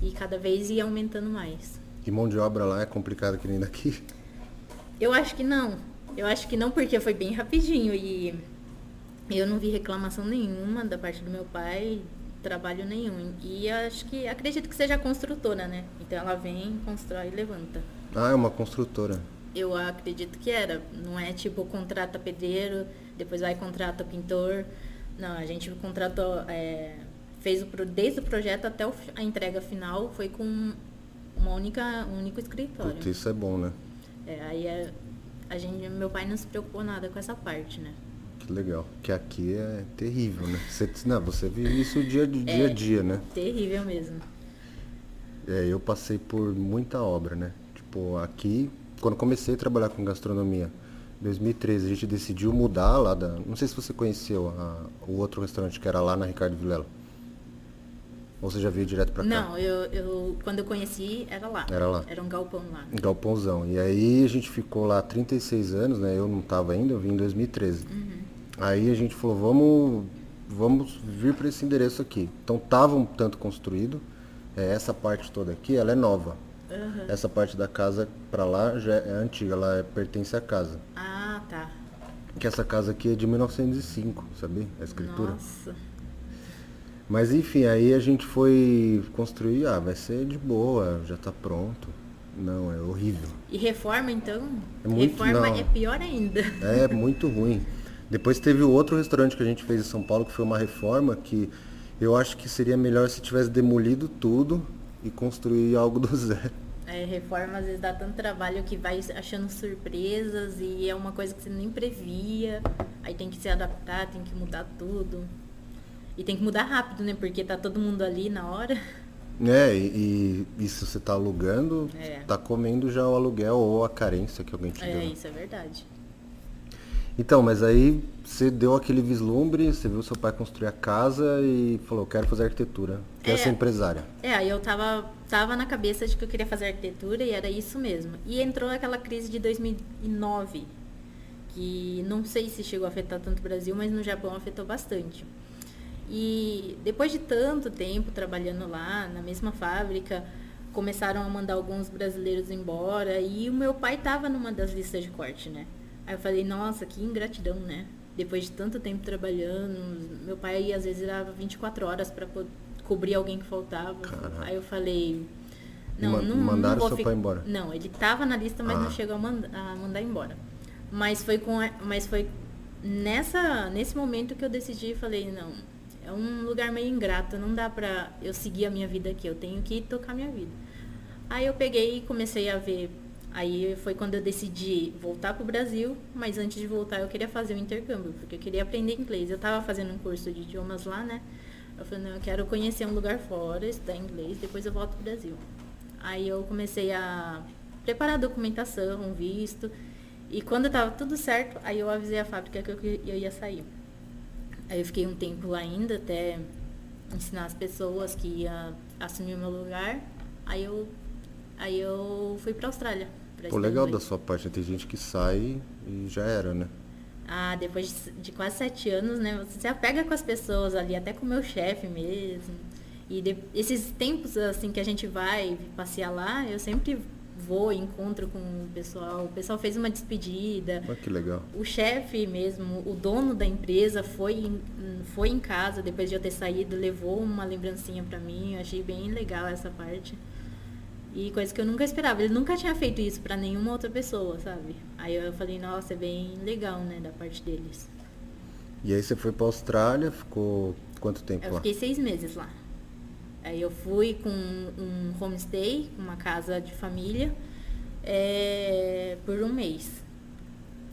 B: E cada vez ia aumentando mais.
A: E mão de obra lá é complicado que nem daqui?
B: Eu acho que não. Eu acho que não, porque foi bem rapidinho e eu não vi reclamação nenhuma da parte do meu pai, trabalho nenhum. E acho que acredito que seja construtora, né? Então ela vem, constrói e levanta.
A: Ah, é uma construtora.
B: Eu acredito que era. Não é tipo contrata pedreiro, depois vai contrata pintor. Não, a gente contratou, é, fez o, desde o projeto até a entrega final foi com uma única, um único escritório.
A: Putz, isso é bom, né?
B: É, aí é, a gente, meu pai não se preocupou nada com essa parte, né?
A: Que legal. Que aqui é terrível, né? Você, não, você vive isso dia, é, dia a dia, né?
B: Terrível mesmo.
A: É, eu passei por muita obra, né? Tipo, aqui, quando comecei a trabalhar com gastronomia, 2013, a gente decidiu mudar lá da. Não sei se você conheceu a, o outro restaurante que era lá na Ricardo Vilela. Ou você já veio direto pra cá?
B: Não, eu, eu quando eu conheci era lá.
A: Era lá.
B: Era um galpão lá.
A: Um galpãozão. E aí a gente ficou lá 36 anos, né? Eu não tava ainda, eu vim em 2013.
B: Uhum.
A: Aí a gente falou, vamos, vamos vir para esse endereço aqui. Então tava um tanto construído. É, essa parte toda aqui, ela é nova.
B: Aham.
A: Essa parte da casa pra lá já é antiga, ela é- pertence à casa.
B: Ah, tá.
A: Que essa casa aqui é de 1905, sabia? A escritura.
B: Nossa.
A: Mas enfim, aí a gente foi construir, ah, vai ser de boa, já tá pronto. Não, é horrível.
B: E reforma, então?
A: É muito-
B: reforma
A: não.
B: é pior ainda.
A: É muito ruim. Depois teve o outro restaurante que a gente fez em São Paulo, que foi uma reforma que eu acho que seria melhor se tivesse demolido tudo e construir algo do [LAUGHS] zero.
B: É, reforma às vezes dá tanto trabalho que vai achando surpresas e é uma coisa que você nem previa. Aí tem que se adaptar, tem que mudar tudo. E tem que mudar rápido, né? Porque tá todo mundo ali na hora.
A: É, e, e, se você tá alugando,
B: É.
A: tá comendo já o aluguel ou a carência que alguém te
B: É,
A: deu.
B: isso é verdade.
A: Então, mas aí você deu aquele vislumbre, você viu seu pai construir a casa e falou, quero fazer arquitetura, quero
B: É.
A: ser empresária.
B: É, aí eu tava, tava na cabeça de que eu queria fazer arquitetura e era isso mesmo. E entrou aquela crise de 2009, que não sei se chegou a afetar tanto o Brasil, mas no Japão afetou bastante. E depois de tanto tempo trabalhando lá, na mesma fábrica, começaram a mandar alguns brasileiros embora e o meu pai tava numa das listas de corte, né? Aí eu falei, nossa, que ingratidão, né? Depois de tanto tempo trabalhando, meu pai às vezes dava 24 horas para cobrir alguém que faltava.
A: Caraca.
B: Aí eu falei, não,
A: ma-
B: não,
A: mandaram
B: não vou
A: seu
B: ficar-
A: pai embora?
B: Não, ele tava na lista, mas
A: Ah.
B: não chegou a, manda- a mandar embora. Mas foi com, a- mas foi nessa nesse momento que eu decidi e falei, não, é um lugar meio ingrato, não dá pra eu seguir a minha vida aqui, eu tenho que tocar minha vida. Aí eu peguei e comecei a ver. Aí foi quando eu decidi voltar pro Brasil, mas antes de voltar eu queria fazer o intercâmbio, porque eu queria aprender inglês. Eu tava fazendo um curso de idiomas lá, né? Eu falei, não, eu quero conhecer um lugar fora, estudar inglês, depois eu volto pro Brasil. Aí eu comecei a preparar a documentação, um visto. E quando tava tudo certo, aí eu avisei a fábrica que eu, ia sair. Aí eu fiquei um tempo lá ainda até ensinar as pessoas que ia assumir o meu lugar. Aí eu, aí eu fui pra Austrália.
A: Pô, legal da sua parte, né? tem gente que sai e já era, né?
B: Ah, depois de, quase sete anos, né? Você se apega com as pessoas ali, até com o meu chefe mesmo. E de- esses tempos, assim, que a gente vai passear lá, eu sempre vou, encontro com o pessoal. O pessoal fez uma despedida.
A: Olha que legal.
B: O chefe mesmo, o dono da empresa, foi foi em casa depois de eu ter saído, levou uma lembrancinha pra mim. Eu achei bem legal essa parte. E coisa que eu nunca esperava. Ele nunca tinha feito isso pra nenhuma outra pessoa, sabe? Aí eu falei, nossa, é bem legal, né, da parte deles.
A: E aí você foi pra Austrália, ficou quanto tempo
B: Eu
A: lá?
B: fiquei seis meses lá. Aí eu fui com um homestay, uma casa de família, é, por um mês.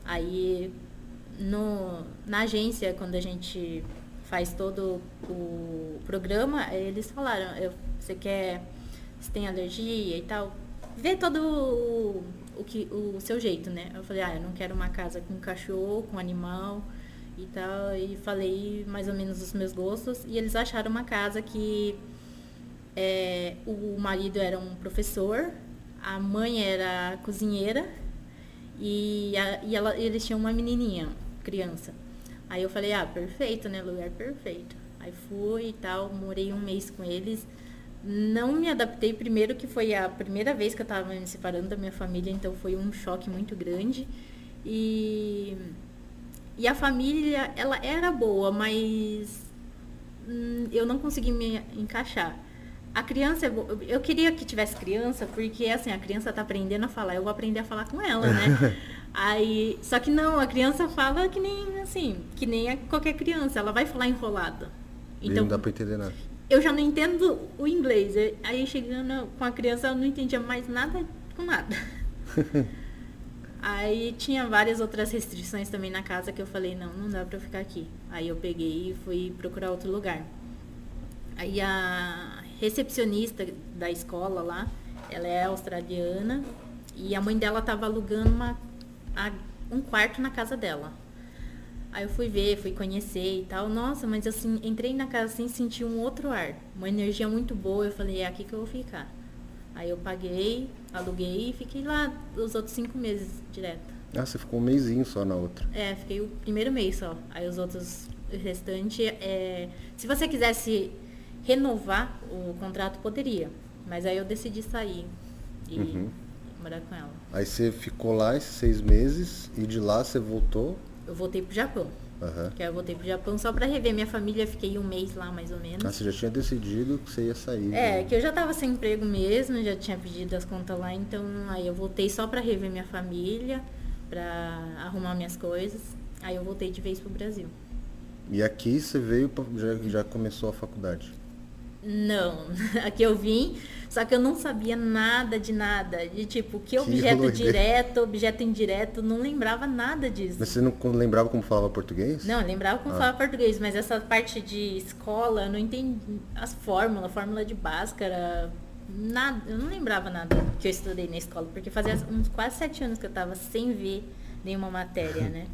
B: Aí no, na agência, quando a gente faz todo o programa, eles falaram, eu- você quer, você tem alergia e tal, vê todo o, o, que, o seu jeito, né? Eu falei, ah, eu não quero uma casa com cachorro, com animal e tal, e falei mais ou menos os meus gostos, e eles acharam uma casa que é, o marido era um professor, a mãe era cozinheira e, a- e ela- eles tinham uma menininha, criança. Aí eu falei, ah, perfeito, né? Lugar perfeito. Aí fui e tal, morei um mês com eles. Não me adaptei primeiro, que foi a primeira vez que eu estava me separando da minha família, então foi um choque muito grande. E, e a família, ela era boa, mas hum, eu não consegui me encaixar. A criança, é eu queria que tivesse criança, porque assim, a criança tá aprendendo a falar, eu vou aprender a falar com ela, né? [LAUGHS] Aí, só que não, a criança fala que nem assim, que nem qualquer criança, ela vai falar enrolada.
A: E não dá pra entender nada.
B: Eu já não entendo o inglês. Aí chegando com a criança eu não entendia mais nada com nada. [LAUGHS] Aí tinha várias outras restrições também na casa que eu falei, não, não dá pra eu ficar aqui. Aí eu peguei e fui procurar outro lugar. Aí a recepcionista da escola lá, ela é australiana e a mãe dela estava alugando uma, a- um quarto na casa dela. Aí eu fui ver, fui conhecer e tal. Nossa, mas assim, entrei na casa sem sentir um outro ar. Uma energia muito boa. Eu falei, é aqui que eu vou ficar. Aí eu paguei, aluguei e fiquei lá os outros cinco meses direto.
A: Ah, você ficou um mêsinho só na outra.
B: É, fiquei o primeiro mês só. Aí os outros, o restante, é... se você quisesse renovar o contrato, poderia. Mas aí eu decidi sair e uhum. morar com ela.
A: Aí você ficou lá esses seis meses e de lá você voltou?
B: Eu voltei pro Japão. Uhum. Que eu voltei pro Japão só para rever minha família, fiquei um mês lá mais ou menos.
A: Ah, você já tinha decidido que você ia sair?
B: É, né? que eu já tava sem emprego mesmo, já tinha pedido as contas lá, então aí eu voltei só para rever minha família, para arrumar minhas coisas. Aí eu voltei de vez pro Brasil.
A: E aqui você veio, já, já começou a faculdade?
B: Não, [LAUGHS] aqui eu vim, só que eu não sabia nada de nada. De tipo, que objeto que direto, objeto indireto, não lembrava nada disso.
A: Mas você não lembrava como falava português?
B: Não, eu lembrava como ah. falava português, mas essa parte de escola, eu não entendi as fórmulas, fórmula de Bhaskara, nada, eu não lembrava nada que eu estudei na escola, porque fazia uns quase sete anos que eu estava sem ver nenhuma matéria, né?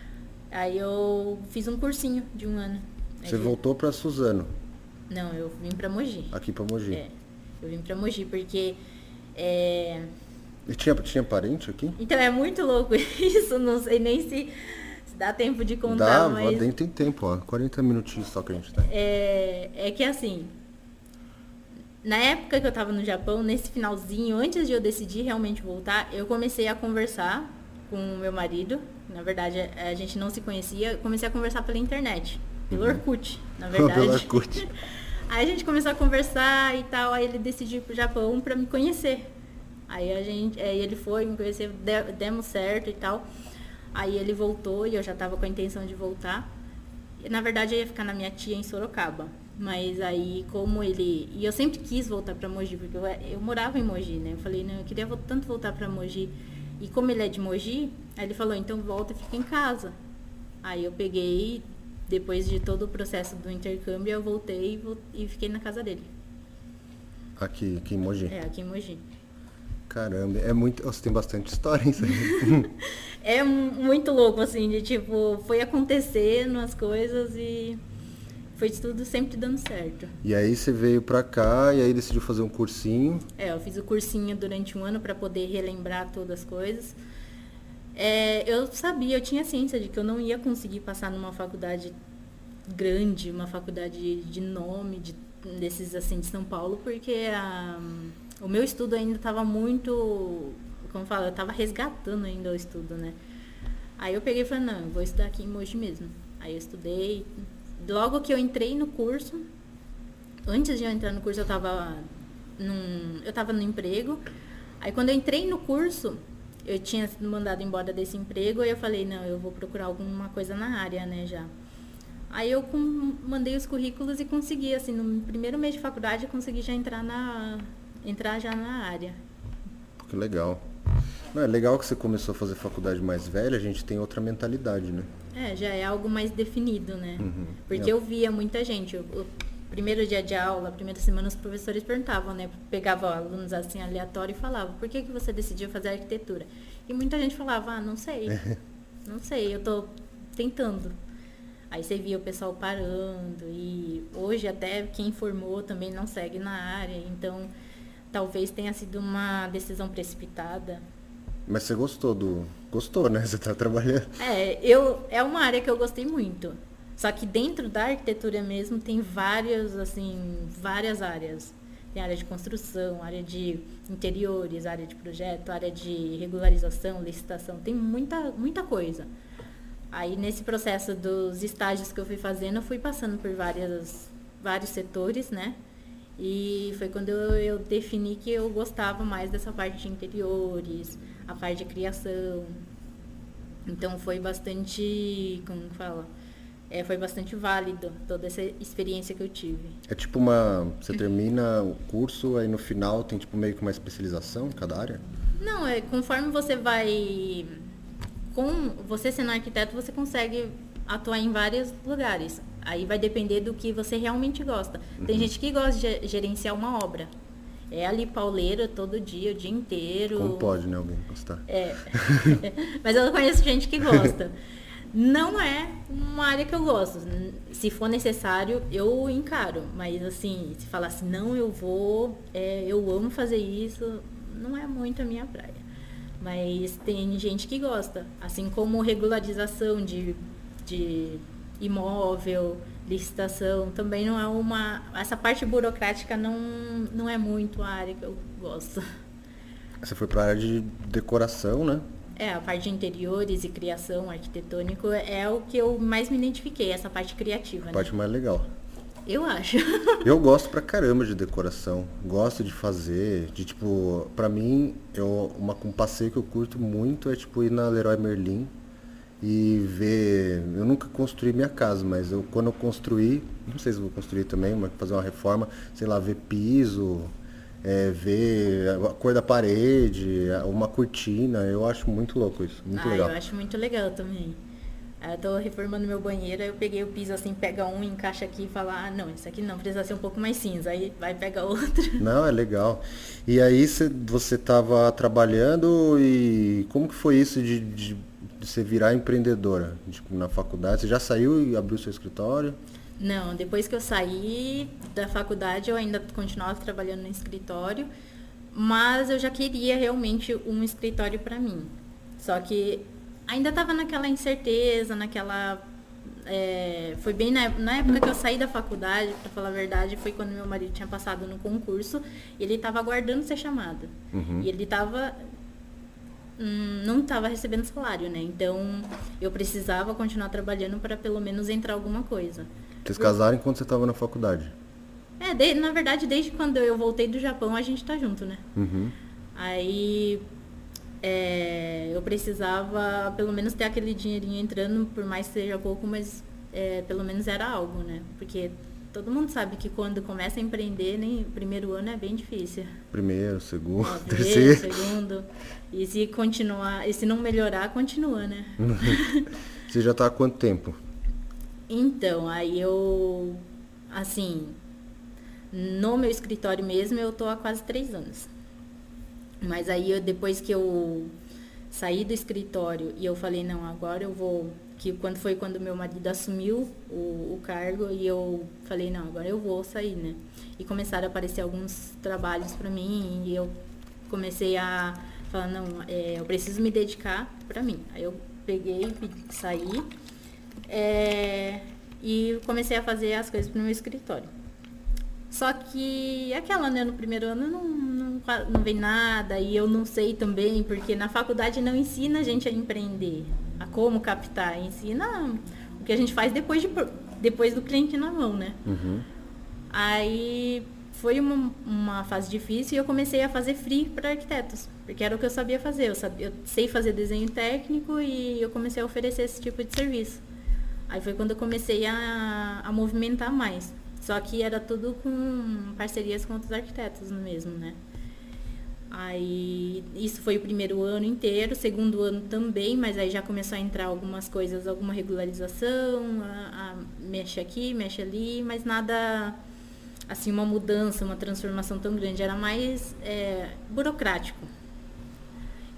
B: [LAUGHS] Aí eu fiz um cursinho de um ano.
A: Você voltou para Suzano?
B: Não, eu vim para Mogi.
A: Aqui para Mogi.
B: É. Eu vim para Mogi porque é...
A: E tinha, tinha parente aqui?
B: Então é muito louco [LAUGHS] isso, não sei nem se, se dá tempo de contar.
A: Dá,
B: mas...
A: nem tem tempo, ó. 40 minutinhos só que a gente tem.
B: É, é que assim, na época que eu estava no Japão, nesse finalzinho, antes de eu decidir realmente voltar, eu comecei a conversar com o meu marido. Na verdade, a gente não se conhecia. Comecei a conversar pela internet. Pelo uhum. Orkut, na [LAUGHS] verdade. pelo Orkut. [LAUGHS] aí a gente começou a conversar e tal, aí ele decidiu ir pro Japão para me conhecer. Aí a gente, aí ele foi, me conheceu, demos certo e tal. Aí ele voltou e eu já estava com a intenção de voltar. E, na verdade, eu ia ficar na minha tia em Sorocaba. Mas aí, como ele. E eu sempre quis voltar para Mogi, porque eu, eu morava em Mogi, né? Eu falei, não, eu queria tanto voltar para Mogi. E como ele é de Mogi, aí ele falou, então volta e fica em casa. Aí eu peguei, depois de todo o processo do intercâmbio, eu voltei e, fiquei na casa dele.
A: Aqui, aqui em Mogi?
B: É, aqui em Mogi.
A: Caramba, é muito. Você tem bastante história isso aí. [LAUGHS]
B: é muito louco, assim, de tipo, foi acontecendo as coisas e foi tudo sempre dando certo.
A: E aí você veio pra cá e aí decidiu fazer um cursinho?
B: É, eu fiz o cursinho durante um ano para poder relembrar todas as coisas. É, eu sabia, eu tinha ciência de que eu não ia conseguir passar numa faculdade grande, uma faculdade de nome, de, desses assim de São Paulo, porque a, o meu estudo ainda estava muito, como fala, eu estava resgatando ainda o estudo, né? Aí eu peguei e falei, não, eu vou estudar aqui em Mogi mesmo. Aí eu estudei, logo que eu entrei no curso, antes de eu entrar no curso eu estava num, eu estava no emprego. Aí quando eu entrei no curso, eu tinha sido mandado embora desse emprego e eu falei, não, eu vou procurar alguma coisa na área, né, já. Aí eu com, mandei os currículos e consegui, assim, no primeiro mês de faculdade eu consegui já entrar na entrar já na área.
A: Que legal. Não, é legal que você começou a fazer faculdade mais velha, a gente tem outra mentalidade, né?
B: É, já é algo mais definido, né? Uhum. Porque é. eu via muita gente, o primeiro dia de aula, primeira semana, os professores perguntavam, né? Pegavam alunos assim aleatório e falavam, por que, que você decidiu fazer arquitetura? E muita gente falava, ah, não sei. [LAUGHS] não sei, eu tô tentando. Aí você via o pessoal parando e hoje até quem formou também não segue na área, então talvez tenha sido uma decisão precipitada.
A: Mas você gostou do. Gostou, né? [LAUGHS] Você tá trabalhando.
B: É, eu, é uma área que eu gostei muito. Só que dentro da arquitetura mesmo tem várias, assim, várias áreas. Tem área de construção, área de interiores, área de projeto, área de regularização, licitação, tem muita, muita coisa. Aí nesse processo dos estágios que eu fui fazendo, eu fui passando por várias, vários setores, né? E foi quando eu, eu defini que eu gostava mais dessa parte de interiores, a parte de criação. Então foi bastante, como fala? É, foi bastante válido toda essa experiência que eu tive.
A: É tipo uma. Você termina o curso, aí no final tem tipo meio que uma especialização em cada área?
B: Não, é conforme você vai. Com você sendo arquiteto, você consegue atuar em vários lugares. Aí vai depender do que você realmente gosta. Tem uhum. gente que gosta de gerenciar uma obra. É ali pauleira todo dia, o dia inteiro.
A: Como pode, né, alguém gostar?
B: É. [LAUGHS] [LAUGHS] Mas eu conheço gente que gosta. Não é uma área que eu gosto. Se for necessário, eu encaro. Mas assim, se falar assim, não, eu vou, é, eu amo fazer isso, não é muito a minha praia. Mas tem gente que gosta. Assim como regularização de, de imóvel, licitação, também não é uma. Essa parte burocrática não, não é muito a área que eu gosto.
A: Você foi para a área de decoração, né?
B: É, a parte de interiores e criação arquitetônico é o que eu mais me identifiquei, essa parte criativa. A
A: né? parte mais legal.
B: Eu acho. [LAUGHS]
A: eu gosto pra caramba de decoração. Gosto de fazer, de tipo, pra mim, eu, uma, um passeio que eu curto muito é tipo ir na Leroy Merlin e ver. Eu nunca construí minha casa, mas eu, quando eu construí, não sei se vou construir também, mas fazer uma reforma, sei lá, ver piso, é, ver a cor da parede, uma cortina, eu acho muito louco isso, muito
B: ah,
A: legal.
B: Eu acho muito legal também. Eu tô reformando meu banheiro, aí eu peguei o piso assim, pega um, encaixa aqui e fala, ah, não, isso aqui não, precisa ser um pouco mais cinza, aí vai pegar [LAUGHS] outro.
A: Não, é legal. E aí cê, você estava trabalhando e como que foi isso de, de, de você virar empreendedora? Tipo, na faculdade, você já saiu e abriu seu escritório?
B: Não, depois que eu saí da faculdade, eu ainda continuava trabalhando no escritório, mas eu já queria realmente um escritório para mim. Só que ainda estava naquela incerteza, naquela. É, foi bem na, na, época que eu saí da faculdade, para falar a verdade, foi quando meu marido tinha passado no concurso e ele estava aguardando ser chamado. Uhum. E ele estava hum, não estava recebendo salário, né? Então eu precisava continuar trabalhando para pelo menos entrar alguma coisa.
A: Vocês casaram enquanto você estava na faculdade?
B: É, de, na verdade, desde quando eu voltei do Japão, a gente tá junto, né?
A: Uhum.
B: Aí é, eu precisava pelo menos ter aquele dinheirinho entrando, por mais que seja pouco, mas é, pelo menos era algo, né? Porque todo mundo sabe que quando começa a empreender, nem primeiro ano é bem difícil.
A: Primeiro, segundo,
B: Ó, terceiro. segundo. E se continuar, e se não melhorar, continua, né? [LAUGHS]
A: Você já está há quanto tempo?
B: Então, aí eu, assim, no meu escritório mesmo, eu tô há quase três anos. Mas aí, eu, depois que eu saí do escritório e eu falei, não, agora eu vou... Que quando foi quando meu marido assumiu o, o cargo e eu falei, não, agora eu vou sair, né? E começaram a aparecer alguns trabalhos para mim e eu comecei a falar, não, é, eu preciso me dedicar para mim. Aí eu peguei, saí é, e comecei a fazer as coisas para o meu escritório. Só que aquela, né, no primeiro ano não, não, não vem nada e eu não sei também, porque na faculdade não ensina a gente a empreender, a como captar, ensina o que a gente faz depois, de, depois do cliente na mão, né?
A: Uhum.
B: Aí foi uma, uma fase difícil e eu comecei a fazer free para arquitetos, porque era o que eu sabia fazer. Eu, sabia, eu sei fazer desenho técnico e eu comecei a oferecer esse tipo de serviço. Aí foi quando eu comecei a, a movimentar mais. Só que era tudo com parcerias com outros arquitetos mesmo, né? Aí isso foi o primeiro ano inteiro, segundo ano também, mas aí já começou a entrar algumas coisas, alguma regularização, a, a, mexe aqui, mexe ali, mas nada assim, uma mudança, uma transformação tão grande, era mais é, burocrático.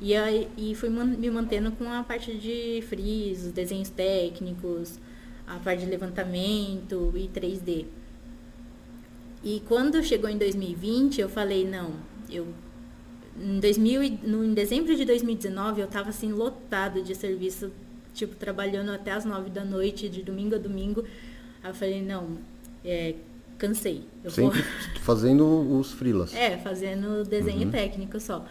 B: E, aí, e fui man, me mantendo com a parte de frisos, desenhos técnicos, a parte de levantamento e 3D. E quando chegou em 2020, eu falei, não, eu em, 2000, no, em dezembro de 2019 eu estava assim lotado de serviço, tipo trabalhando até as 9 da noite, de domingo a domingo. Aí eu falei, não, é, cansei. Eu
A: Sempre vou... fazendo os frilas. [LAUGHS]
B: É, fazendo desenho uhum. técnico só.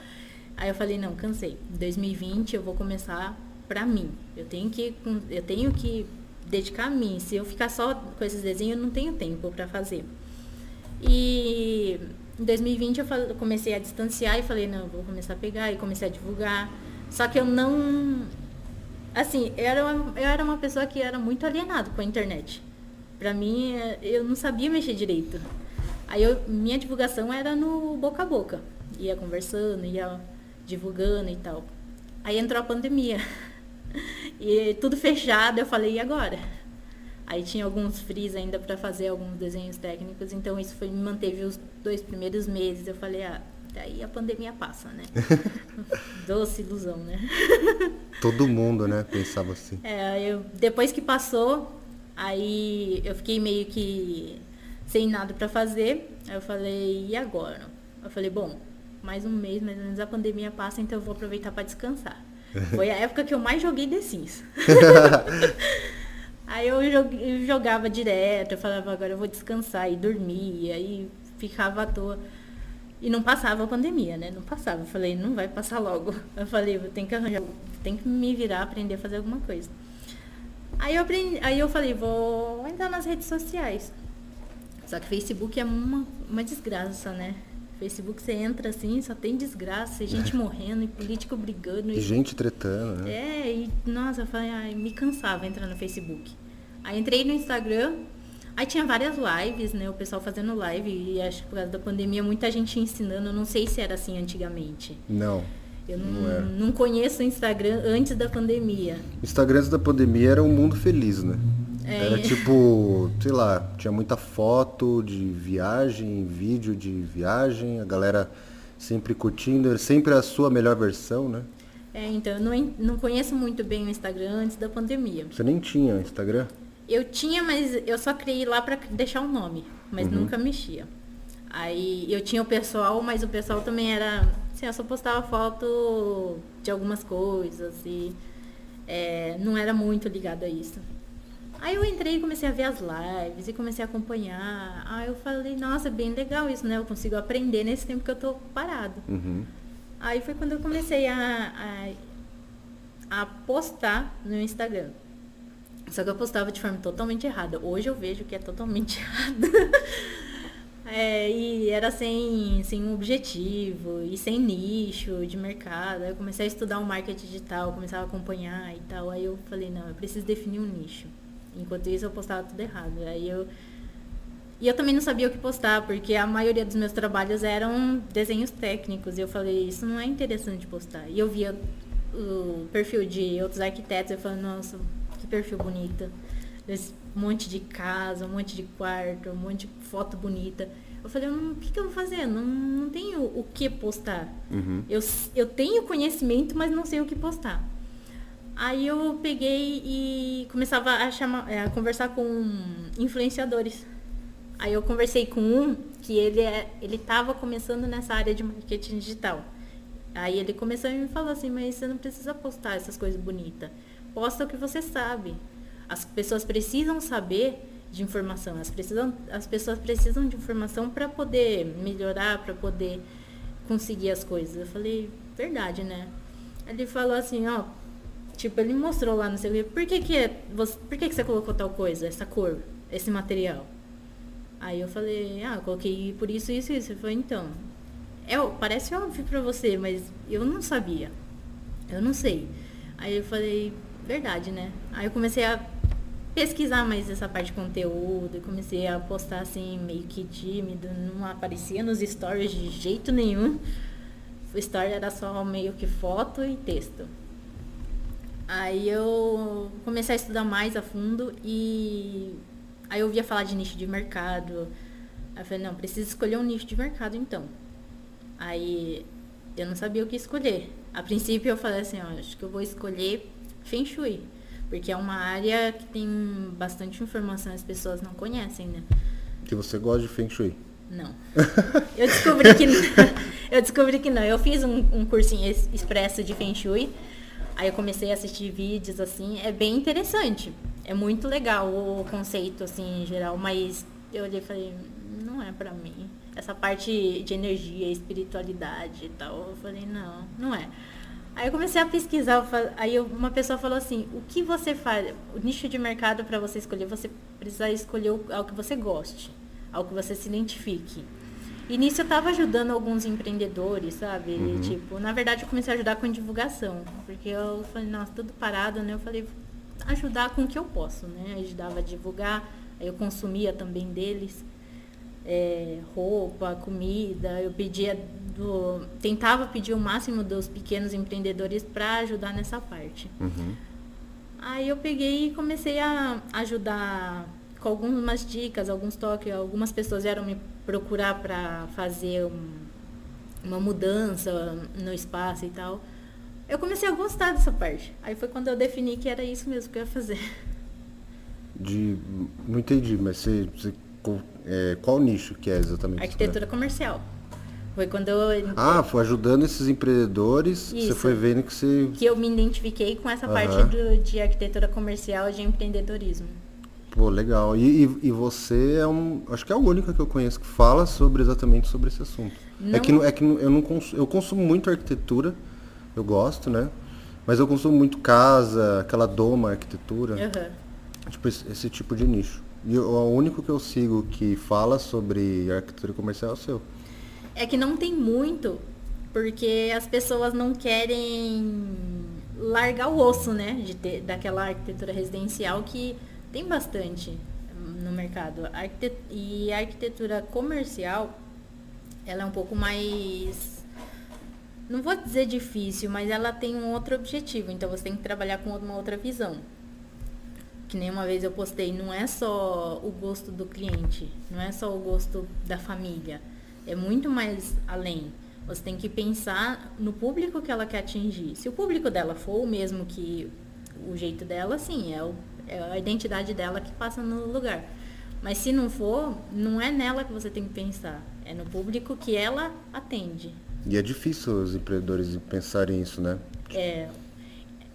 B: Aí eu falei, não, cansei. Em 2020 eu vou começar pra mim. Eu tenho que, eu tenho que dedicar a mim. Se eu ficar só com esses desenhos, eu não tenho tempo para fazer. E em 2020 eu comecei a distanciar e falei, não, vou começar a pegar e comecei a divulgar. Só que eu não. Assim, eu era uma, eu era uma pessoa que era muito alienado com a internet. Pra mim, eu não sabia mexer direito. Aí eu, minha divulgação era no boca a boca. Ia conversando, ia divulgando e tal. Aí entrou a pandemia. [LAUGHS] E tudo fechado, eu falei, e agora? Aí tinha alguns fris ainda para fazer alguns desenhos técnicos, então isso foi, me manteve os dois primeiros meses. Eu falei, ah, daí a pandemia passa, né? [LAUGHS] Doce ilusão, né? [LAUGHS]
A: Todo mundo, né, pensava assim.
B: É, eu, depois que passou, aí eu fiquei meio que sem nada para fazer. Aí eu falei, e agora? Eu falei, bom, mais um mês, mais ou menos a pandemia passa, então eu vou aproveitar para descansar. [LAUGHS] Foi a época que eu mais joguei The Sims. [LAUGHS] aí eu, jogava direto, eu falava, agora eu vou descansar e dormia, e ficava à toa. E não passava a pandemia, né? Não passava. Eu falei, não vai passar logo. Eu falei, vou ter que arranjar, tem que me virar, aprender a fazer alguma coisa. Aí eu aprendi, aí eu falei, vou entrar nas redes sociais. Só que Facebook é uma, uma desgraça, né? Facebook você entra assim, só tem desgraça, e gente morrendo, e político brigando.
A: E, gente tretando, né?
B: É, e nossa, eu falei, ai, me cansava entrar no Facebook. Aí entrei no Instagram, aí tinha várias lives, né? O pessoal fazendo live, e acho que por causa da pandemia muita gente ensinando, eu não sei se era assim antigamente.
A: Não.
B: Eu não, não, é. não conheço o Instagram antes da pandemia.
A: Instagram antes da pandemia era um mundo feliz, né? É. Era tipo, sei lá, tinha muita foto de viagem, vídeo de viagem, a galera sempre curtindo, sempre a sua melhor versão, né?
B: É, então, eu não, não conheço muito bem o Instagram antes da pandemia.
A: Você nem tinha Instagram?
B: Eu tinha, mas eu só criei lá para deixar o um nome, mas uhum. nunca mexia. Aí eu tinha o pessoal, mas o pessoal também era. Assim, eu só postava foto de algumas coisas e é, não era muito ligado a isso. Aí eu entrei e comecei a ver as lives e comecei a acompanhar. Aí eu falei, nossa, é bem legal isso, né? Eu consigo aprender nesse tempo que eu tô parado.
A: Uhum.
B: Aí foi quando eu comecei a, a, a, postar no Instagram. Só que eu postava de forma totalmente errada. Hoje eu vejo que é totalmente [LAUGHS] errado. é, e era sem, sem um objetivo e sem nicho de mercado. Aí eu comecei a estudar o um marketing digital, começava a acompanhar e tal. Aí eu falei, não, eu preciso definir um nicho. Enquanto isso eu postava tudo errado. Aí eu e eu também não sabia o que postar, porque a maioria dos meus trabalhos eram desenhos técnicos. E eu falei, isso não é interessante postar. E eu via o perfil de outros arquitetos, eu falei, nossa, que perfil bonito. Esse monte de casa, um monte de quarto, um monte de foto bonita. Eu falei, o que, que eu vou fazer? Não, não tenho o que postar.
A: Uhum.
B: Eu, eu tenho conhecimento, mas não sei o que postar. Aí eu peguei e começava a, chamar, é, a conversar com influenciadores. Aí eu conversei com um que ele é, ele estava começando nessa área de marketing digital. Aí ele começou e me falou assim, mas você não precisa postar essas coisas bonitas. Posta o que você sabe. As pessoas precisam saber de informação. As, precisam, as pessoas precisam de informação para poder melhorar, para poder conseguir as coisas. Eu falei, verdade, né? Ele falou assim, ó, Tipo, ele mostrou lá no seu livro, por que que, é, você, por que que você colocou tal coisa, essa cor, esse material? Aí eu falei, ah, eu coloquei por isso, isso, isso. Ele falou, então, é, parece óbvio pra você, mas eu não sabia. Eu não sei. Aí eu falei, verdade, né? Aí eu comecei a pesquisar mais essa parte de conteúdo, comecei a postar assim, meio que tímido, não aparecia nos stories de jeito nenhum. O story era só meio que foto e texto. Aí eu comecei a estudar mais a fundo e aí eu ouvia falar de nicho de mercado. Aí eu falei, não, preciso escolher um nicho de mercado então. Aí eu não sabia o que escolher. A princípio eu falei assim, ó, acho que eu vou escolher Feng Shui, porque é uma área que tem bastante informação e as pessoas não conhecem, né?
A: Que você gosta de Feng Shui?
B: Não. [LAUGHS] Eu descobri que [LAUGHS] eu descobri que não. Eu fiz um, um cursinho expresso de Feng Shui Aí eu comecei a assistir vídeos, assim, é bem interessante. É muito legal o conceito, assim, em geral, mas eu olhei e falei, não é pra mim. Essa parte de energia, espiritualidade e tal, eu falei, não, não é. Aí eu comecei a pesquisar, aí uma pessoa falou assim, o que você faz, o nicho de mercado para você escolher, você precisa escolher algo que você goste, algo que você se identifique. E nisso eu estava ajudando alguns empreendedores, sabe? Uhum. Tipo, na verdade eu comecei a ajudar com divulgação. Porque eu falei, nossa, tudo parado, né? Eu falei, ajudar com o que eu posso, né? Ajudava a divulgar, aí eu consumia também deles. É, roupa, comida, eu pedia do. Tentava pedir o máximo dos pequenos empreendedores para ajudar nessa parte.
A: Uhum.
B: Aí eu peguei e comecei a ajudar com algumas dicas, alguns toques. Algumas pessoas vieram me procurar para fazer um, uma mudança no espaço e tal. eu comecei a gostar dessa parte. Aí foi quando eu defini que era isso mesmo que eu ia fazer.
A: De. Não entendi, mas você. você é, qual nicho que é exatamente?
B: Arquitetura comercial. Foi quando eu.
A: Ah, foi ajudando esses empreendedores, Isso. você foi vendo que você.
B: Que eu me identifiquei com essa uhum. parte do, de arquitetura comercial de empreendedorismo.
A: Pô, legal. E, e, e, você é um. Acho que é a única que eu conheço que fala sobre exatamente sobre esse assunto. É não... É que, é que eu não consumo, eu consumo muito arquitetura, eu gosto, né? Mas eu consumo muito casa, aquela doma arquitetura. Uhum. Tipo, esse, esse, tipo de nicho. E o único que eu sigo que fala sobre arquitetura comercial é o seu.
B: É que não tem muito, porque as pessoas não querem largar o osso, né? De ter, daquela arquitetura residencial que tem bastante no mercado. E a arquitetura comercial, ela é um pouco mais. Não vou dizer difícil, mas ela tem um outro objetivo. Então você tem que trabalhar com uma outra visão. Que nem uma vez eu postei, não é só o gosto do cliente, não é só o gosto da família é muito mais além. Você tem que pensar no público que ela quer atingir. Se o público dela for o mesmo que o jeito dela, sim, é, o, é a identidade dela que passa no lugar. Mas se não for, não é nela que você tem que pensar. É no público que ela atende.
A: E é difícil os empreendedores pensarem isso, né?
B: É.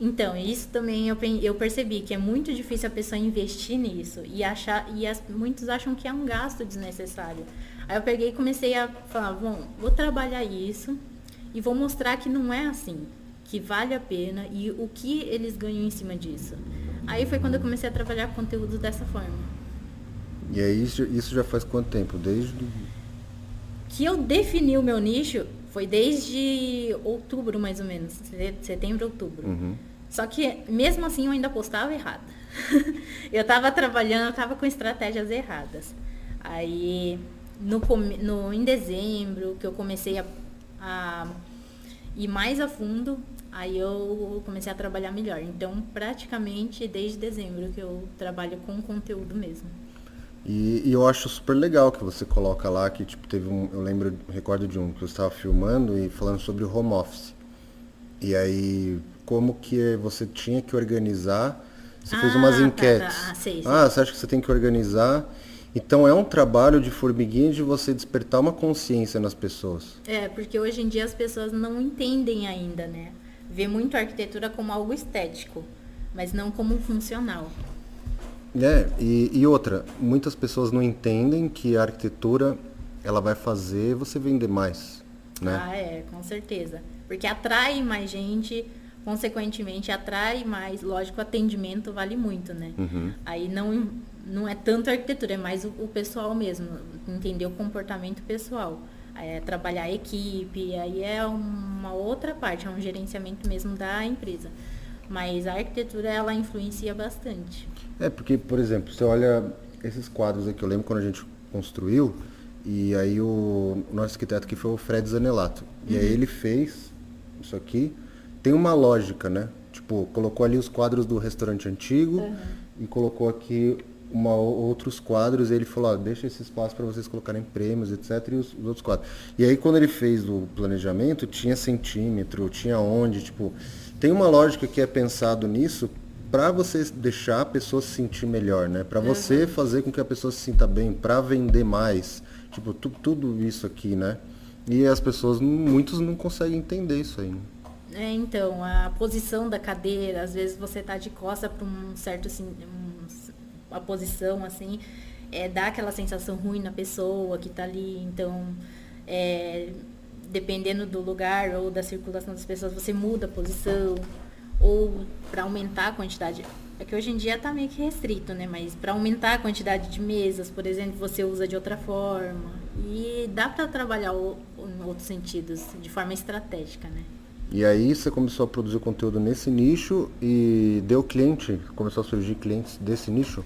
B: Então, isso também eu, eu percebi que é muito difícil a pessoa investir nisso e achar e as, muitos acham que é um gasto desnecessário. Aí eu peguei e comecei a falar, bom, vou trabalhar isso e vou mostrar que não é assim, que vale a pena e o que eles ganham em cima disso. Aí foi quando eu comecei a trabalhar conteúdo dessa forma.
A: E aí isso, isso já faz quanto tempo? Desde
B: que eu defini o meu nicho foi desde outubro mais ou menos, setembro, outubro. Uhum. Só que mesmo assim eu ainda postava errado. [LAUGHS] eu estava trabalhando, eu estava com estratégias erradas. Aí no, no, em dezembro, que eu comecei a, a ir mais a fundo, aí eu comecei a trabalhar melhor. Então, praticamente desde dezembro que eu trabalho com conteúdo mesmo.
A: E, e, eu acho super legal que você coloca lá que tipo teve um, eu lembro, recordo de um que você estava filmando e falando sobre o home office. E aí como que você tinha que organizar? Você ah, fez umas enquetes. Tá, tá. Ah, sei, sei. ah, você acha que você tem que organizar então é um trabalho de formiguinha de você despertar uma consciência nas pessoas.
B: É, porque hoje em dia as pessoas não entendem ainda, né? Vê muito a arquitetura como algo estético, mas não como funcional.
A: É, e, e outra, muitas pessoas não entendem que a arquitetura ela vai fazer você vender mais, né?
B: Ah, é, com certeza. Porque atrai mais gente, consequentemente atrai mais, lógico, o atendimento vale muito, né? Uhum. Aí não não é tanto a arquitetura, é mais o, o pessoal mesmo, entender o comportamento pessoal. É, trabalhar a equipe, aí é uma outra parte, é um gerenciamento mesmo da empresa. Mas a arquitetura, ela influencia bastante.
A: É, porque, por exemplo, você olha esses quadros aqui, eu lembro quando a gente construiu, e aí o, o nosso arquiteto aqui foi o Fred Zanelato. E uhum. aí ele fez isso aqui, tem uma lógica, né? Tipo, colocou ali os quadros do restaurante antigo uhum. e colocou aqui uma, outros quadros, ele falou, ó, deixa esse espaço para vocês colocarem prêmios, etc, e os, os, outros quadros. E aí quando ele fez o planejamento, tinha centímetro, tinha onde, tipo, tem uma lógica que é pensado nisso para você deixar a pessoa se sentir melhor, né? Para você uhum. fazer com que a pessoa se sinta bem, para vender mais, tipo, tu, tudo isso aqui, né? E as pessoas, muitos não conseguem entender isso aí. Né?
B: É, então, a posição da cadeira, às vezes você tá de costa para um certo assim, a posição, assim, é, dá aquela sensação ruim na pessoa que está ali. Então, é, dependendo do lugar ou da circulação das pessoas, você muda a posição. Ou para aumentar a quantidade. É que hoje em dia está meio que restrito, né? Mas para aumentar a quantidade de mesas, por exemplo, você usa de outra forma. E dá para trabalhar em outros sentidos, de forma estratégica, né?
A: E aí você começou a produzir conteúdo nesse nicho e deu cliente, começou a surgir clientes desse nicho?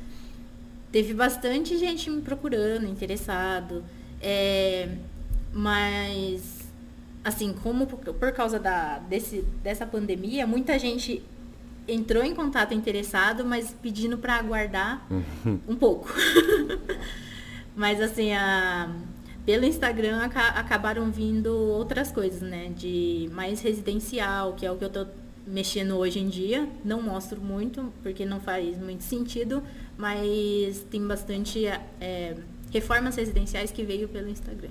B: Teve bastante gente me procurando, interessado. É, mas, assim, como por, por causa da, desse, dessa pandemia, muita gente entrou em contato interessado, mas pedindo para aguardar uhum. um pouco. [LAUGHS] mas, assim, a, pelo Instagram aca acabaram vindo outras coisas, né? De mais residencial, que é o que eu tô mexendo hoje em dia. Não mostro muito, porque não faz muito sentido, mas tem bastante é, reformas residenciais que veio pelo Instagram.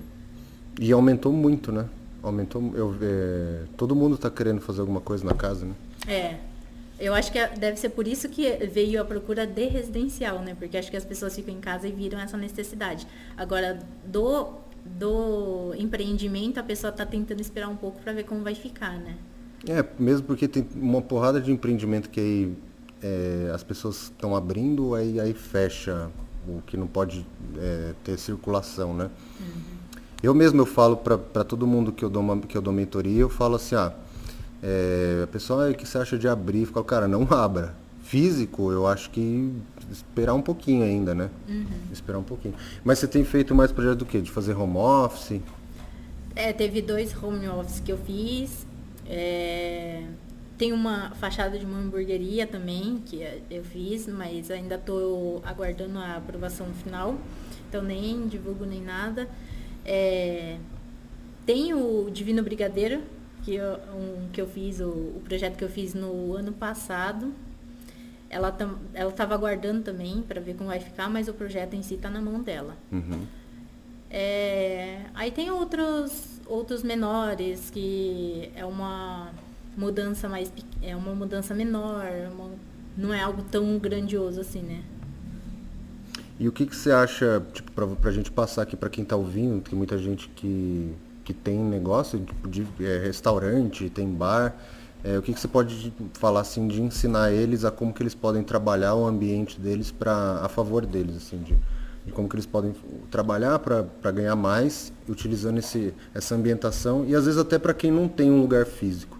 A: E aumentou muito, né? Aumentou. Eu, é, todo mundo está querendo fazer alguma coisa na casa, né?
B: É. Eu acho que é, deve ser por isso que veio a procura de residencial, né? Porque acho que as pessoas ficam em casa e viram essa necessidade. Agora, do, do empreendimento, a pessoa está tentando esperar um pouco para ver como vai ficar, né?
A: É, mesmo porque tem uma porrada de empreendimento que aí é, as pessoas estão abrindo, aí, aí fecha o que não pode é, ter circulação, né? Uhum. Eu mesmo eu falo para todo mundo que eu, dou uma, que eu dou mentoria, eu falo assim, ah, é, a pessoa, ah, o que você acha de abrir? Falo, cara, não abra. Físico, eu acho que esperar um pouquinho ainda, né? Uhum. Esperar um pouquinho. Mas você tem feito mais projeto do quê? De fazer home office?
B: É, teve dois home office que eu fiz. É, tem uma fachada de uma hamburgueria também, que eu fiz, mas ainda estou aguardando a aprovação final. Então nem divulgo nem nada. É, tem o Divino Brigadeiro, que eu, um, que eu fiz, o, o, projeto que eu fiz no ano passado. Ela tam, ela estava aguardando também para ver como vai ficar, mas o projeto em si está na mão dela. Uhum. É, aí tem outros, outros menores, que é uma mudança mais é uma mudança menor, uma, não é algo tão grandioso assim, né?
A: E o que, que você acha, tipo, para a gente passar aqui para quem está ouvindo, tem muita gente que, que tem negócio, tipo, de é, restaurante, tem bar, é, o que, que você pode falar, assim, de ensinar eles a como que eles podem trabalhar o ambiente deles para a favor deles, assim, de, de como que eles podem trabalhar para ganhar mais, utilizando esse, essa ambientação, e às vezes até para quem não tem um lugar físico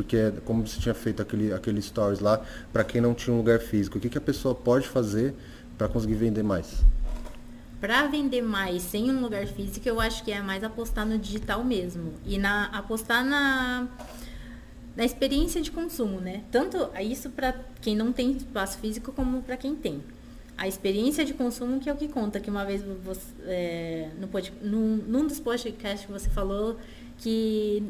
A: porque como você tinha feito aquele, aquele stories lá, para quem não tinha um lugar físico, o que, que a pessoa pode fazer para conseguir vender mais?
B: Para vender mais sem um lugar físico, eu acho que é mais apostar no digital mesmo e na apostar na na experiência de consumo, né? Tanto isso para quem não tem espaço físico como para quem tem. A experiência de consumo que é o que conta, que uma vez você, é, no, num, num dos podcasts que você falou que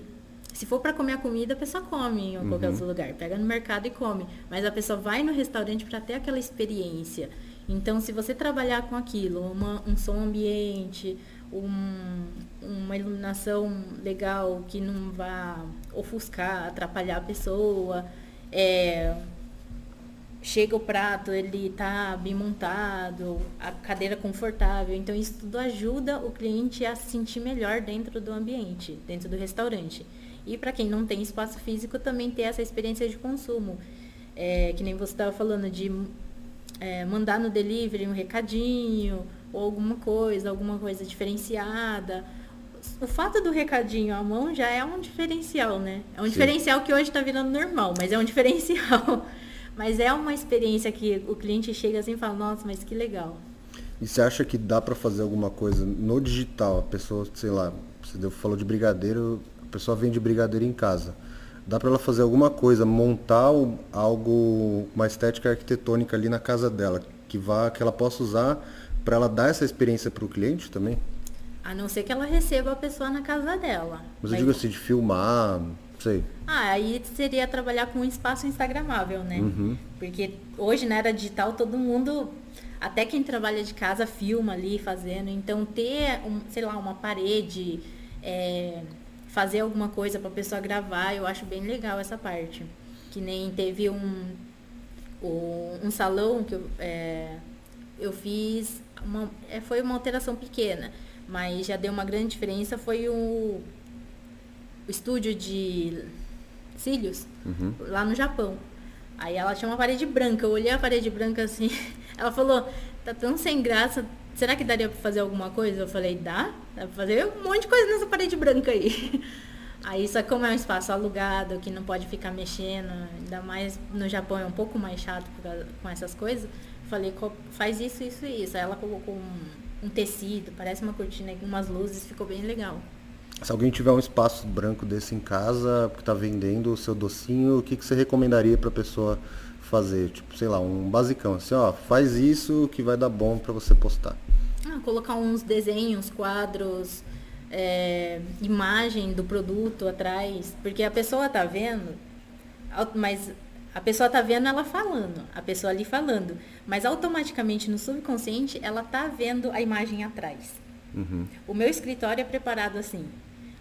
B: se for para comer a comida, a pessoa come em uhum. qualquer outro lugar, pega no mercado e come. Mas a pessoa vai no restaurante para ter aquela experiência. Então, se você trabalhar com aquilo, uma, um som ambiente, um, uma iluminação legal que não vá ofuscar, atrapalhar a pessoa, é, chega o prato, ele está bem montado, a cadeira confortável. Então, isso tudo ajuda o cliente a se sentir melhor dentro do ambiente, dentro do restaurante. E para quem não tem espaço físico, também ter essa experiência de consumo. É, que nem você estava falando de é, mandar no delivery um recadinho ou alguma coisa, alguma coisa diferenciada. O fato do recadinho à mão já é um diferencial, né? É um Sim. diferencial que hoje está virando normal, mas é um [LAUGHS] diferencial. mas é uma experiência que o cliente chega assim e fala, nossa, mas que legal.
A: E você acha que dá para fazer alguma coisa no digital? A pessoa, sei lá, você falou de brigadeiro, pessoa vende brigadeiro em casa dá para ela fazer alguma coisa, montar algo, uma estética arquitetônica ali na casa dela, que vá, que ela possa usar para ela dar essa experiência para o cliente também?
B: A não ser que ela receba a pessoa na casa dela.
A: Mas, Mas... eu digo assim, de filmar, sei.
B: Ah, aí seria trabalhar com um espaço instagramável, né? Uhum. Porque hoje na era digital todo mundo, até quem trabalha de casa filma ali fazendo. Então ter, um, sei lá, uma parede, é, fazer alguma coisa para a pessoa gravar, eu acho bem legal essa parte. Que nem teve um, um, salão que eu, é, eu fiz, uma, é, foi uma alteração pequena, mas já deu uma grande diferença, foi o, o estúdio de cílios uhum. lá no Japão. Aí ela tinha uma parede branca, eu olhei a parede branca assim, [LAUGHS] ela falou, tá tão sem graça, será que daria para fazer alguma coisa? Eu falei, dá, dá pra fazer um monte de coisa nessa parede branca aí. [LAUGHS] Aí, só como é um espaço alugado, que não pode ficar mexendo, ainda mais no Japão é um pouco mais chato com essas coisas, falei, faz isso, isso e isso. Aí ela colocou um, um tecido, parece uma cortina, umas luzes, ficou bem legal.
A: Se alguém tiver um espaço branco desse em casa, que está vendendo o seu docinho, o que, que você recomendaria para a pessoa fazer? Tipo, sei lá, um basicão, assim, ó, faz isso que vai dar bom para você postar.
B: Ah, colocar uns desenhos, quadros, é, imagem do produto atrás, porque a pessoa tá vendo, mas a pessoa tá vendo ela falando, a pessoa ali falando, mas automaticamente no subconsciente ela tá vendo a imagem atrás. Uhum. O meu escritório é preparado assim,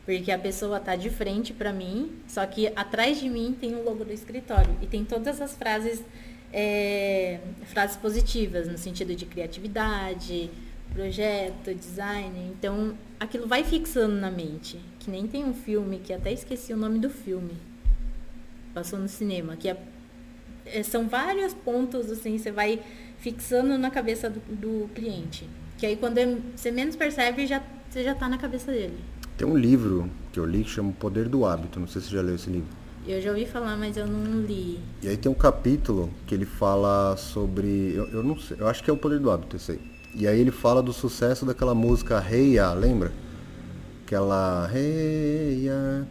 B: porque a pessoa tá de frente para mim, só que atrás de mim tem o logo do escritório e tem todas as frases é, frases positivas no sentido de criatividade, projeto, design. Então, aquilo vai fixando na mente. Que nem tem um filme, que até esqueci o nome do filme. Passou no cinema, que é, é, são vários pontos, assim, você vai fixando na cabeça do, do cliente. Que aí quando é, você menos percebe, já, você já está na cabeça dele.
A: Tem um livro que eu li que chama O Poder do Hábito. Não sei se você já leu esse livro.
B: Eu já ouvi falar, mas eu não li.
A: E aí tem um capítulo que ele fala sobre. Eu, eu não sei, eu acho que é o poder do hábito, esse aí. E aí ele fala do sucesso daquela música Hey Ya, lembra? Aquela Hey Ya,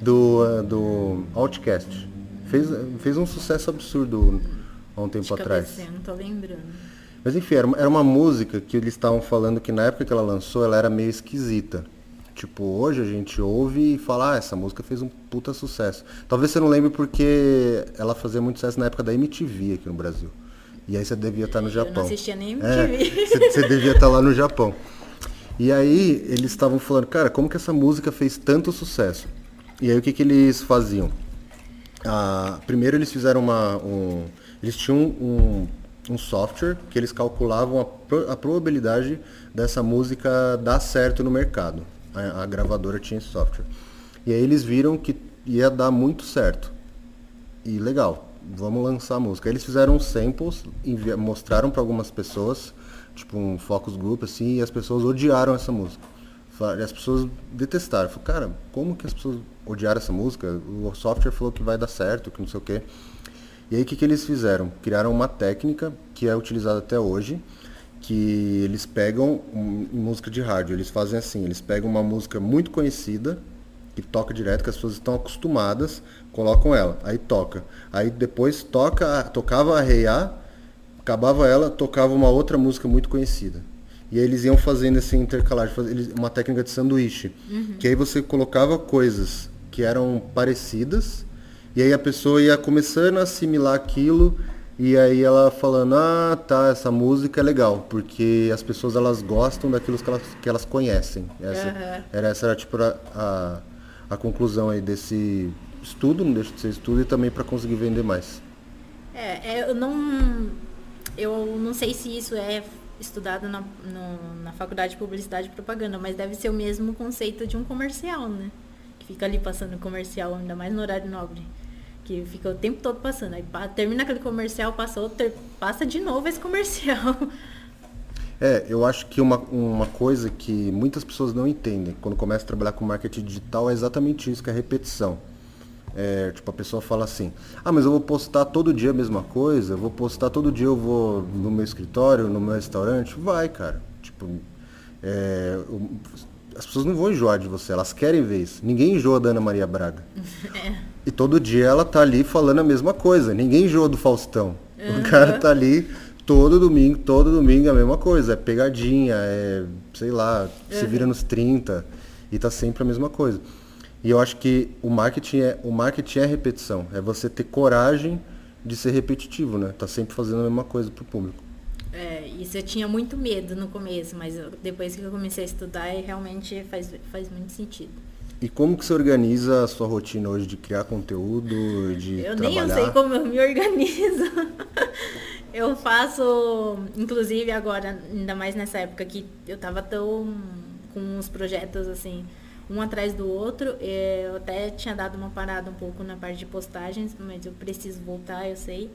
A: do, do Outcast. Fez, fez um sucesso absurdo há um tempo atrás.
B: Cabeça, não tô lembrando.
A: Mas enfim, era uma, música que eles estavam falando que na época que ela lançou, ela era meio esquisita. Tipo, hoje a gente ouve e fala, ah, essa música fez um puta sucesso. Talvez você não lembre porque ela fazia muito sucesso na época da MTV aqui no Brasil. E aí você devia estar no Japão. Eu não
B: assistia nem MTV.
A: É, você, você devia estar lá no Japão. E aí eles estavam falando, cara, como que essa música fez tanto sucesso? E aí o que, que eles faziam? Ah, primeiro eles fizeram uma. Um, eles tinham um, um software que eles calculavam a, pro, a probabilidade dessa música dar certo no mercado. A, a gravadora tinha esse software. E aí eles viram que ia dar muito certo. E legal, vamos lançar a música. Eles fizeram samples, mostraram para algumas pessoas, tipo um focus group assim, e as pessoas odiaram essa música. As pessoas detestaram. Falaram, cara, como que as pessoas odiaram essa música? O software falou que vai dar certo, que não sei o quê. E aí o que, que eles fizeram? Criaram uma técnica que é utilizada até hoje, que eles pegam música de rádio, eles fazem assim, eles pegam uma música muito conhecida, que toca direto, que as pessoas estão acostumadas, colocam ela, aí toca. Aí depois toca, tocava a Reiá, acabava ela, tocava uma outra música muito conhecida. E aí eles iam fazendo esse intercalar, uma técnica de sanduíche. Uhum. Que aí você colocava coisas que eram parecidas, e aí a pessoa ia começando a assimilar aquilo, e aí ela falando, ah, tá, essa música é legal, porque as pessoas elas gostam daquilo que elas, que elas conhecem. Essa, uhum. era, essa era tipo a, a a conclusão aí desse estudo, não deixa de ser estudo, e também para conseguir vender mais.
B: É, é, eu não. Eu não sei se isso é estudado na, no, na faculdade de publicidade e propaganda, mas deve ser o mesmo conceito de um comercial, né? Que fica ali passando comercial, ainda mais no horário nobre. Que fica o tempo todo passando. Aí termina aquele comercial, passa outro, passa de novo esse comercial. [LAUGHS]
A: É, eu acho que uma, uma coisa que muitas pessoas não entendem quando começam a trabalhar com marketing digital é exatamente isso, que é a repetição. É, tipo, a pessoa fala assim, ah, mas eu vou postar todo dia a mesma coisa, eu vou postar todo dia, eu vou no meu escritório, no meu restaurante. Vai, cara. Tipo, é, as pessoas não vão enjoar de você, elas querem ver isso. Ninguém enjoa da Ana Maria Braga. [LAUGHS] É. E todo dia ela tá ali falando a mesma coisa. Ninguém enjoa do Faustão. Uhum. O cara tá ali todo domingo, todo domingo é a mesma coisa. É pegadinha, é, sei lá, uhum. se vira nos 30 e tá sempre a mesma coisa. E eu acho que o marketing é, o marketing é repetição. É você ter coragem de ser repetitivo, né? Tá sempre fazendo a mesma coisa pro público.
B: É, isso eu tinha muito medo no começo, mas eu, depois que eu comecei a estudar, realmente faz, faz muito sentido.
A: E como que você organiza a sua rotina hoje de criar conteúdo, de
B: eu
A: trabalhar?
B: Eu nem sei como eu me organizo. [LAUGHS] eu faço, inclusive agora, ainda mais nessa época que eu tava tão com uns projetos assim, um atrás do outro. Eu até tinha dado uma parada um pouco na parte de postagens, mas eu preciso voltar, eu sei.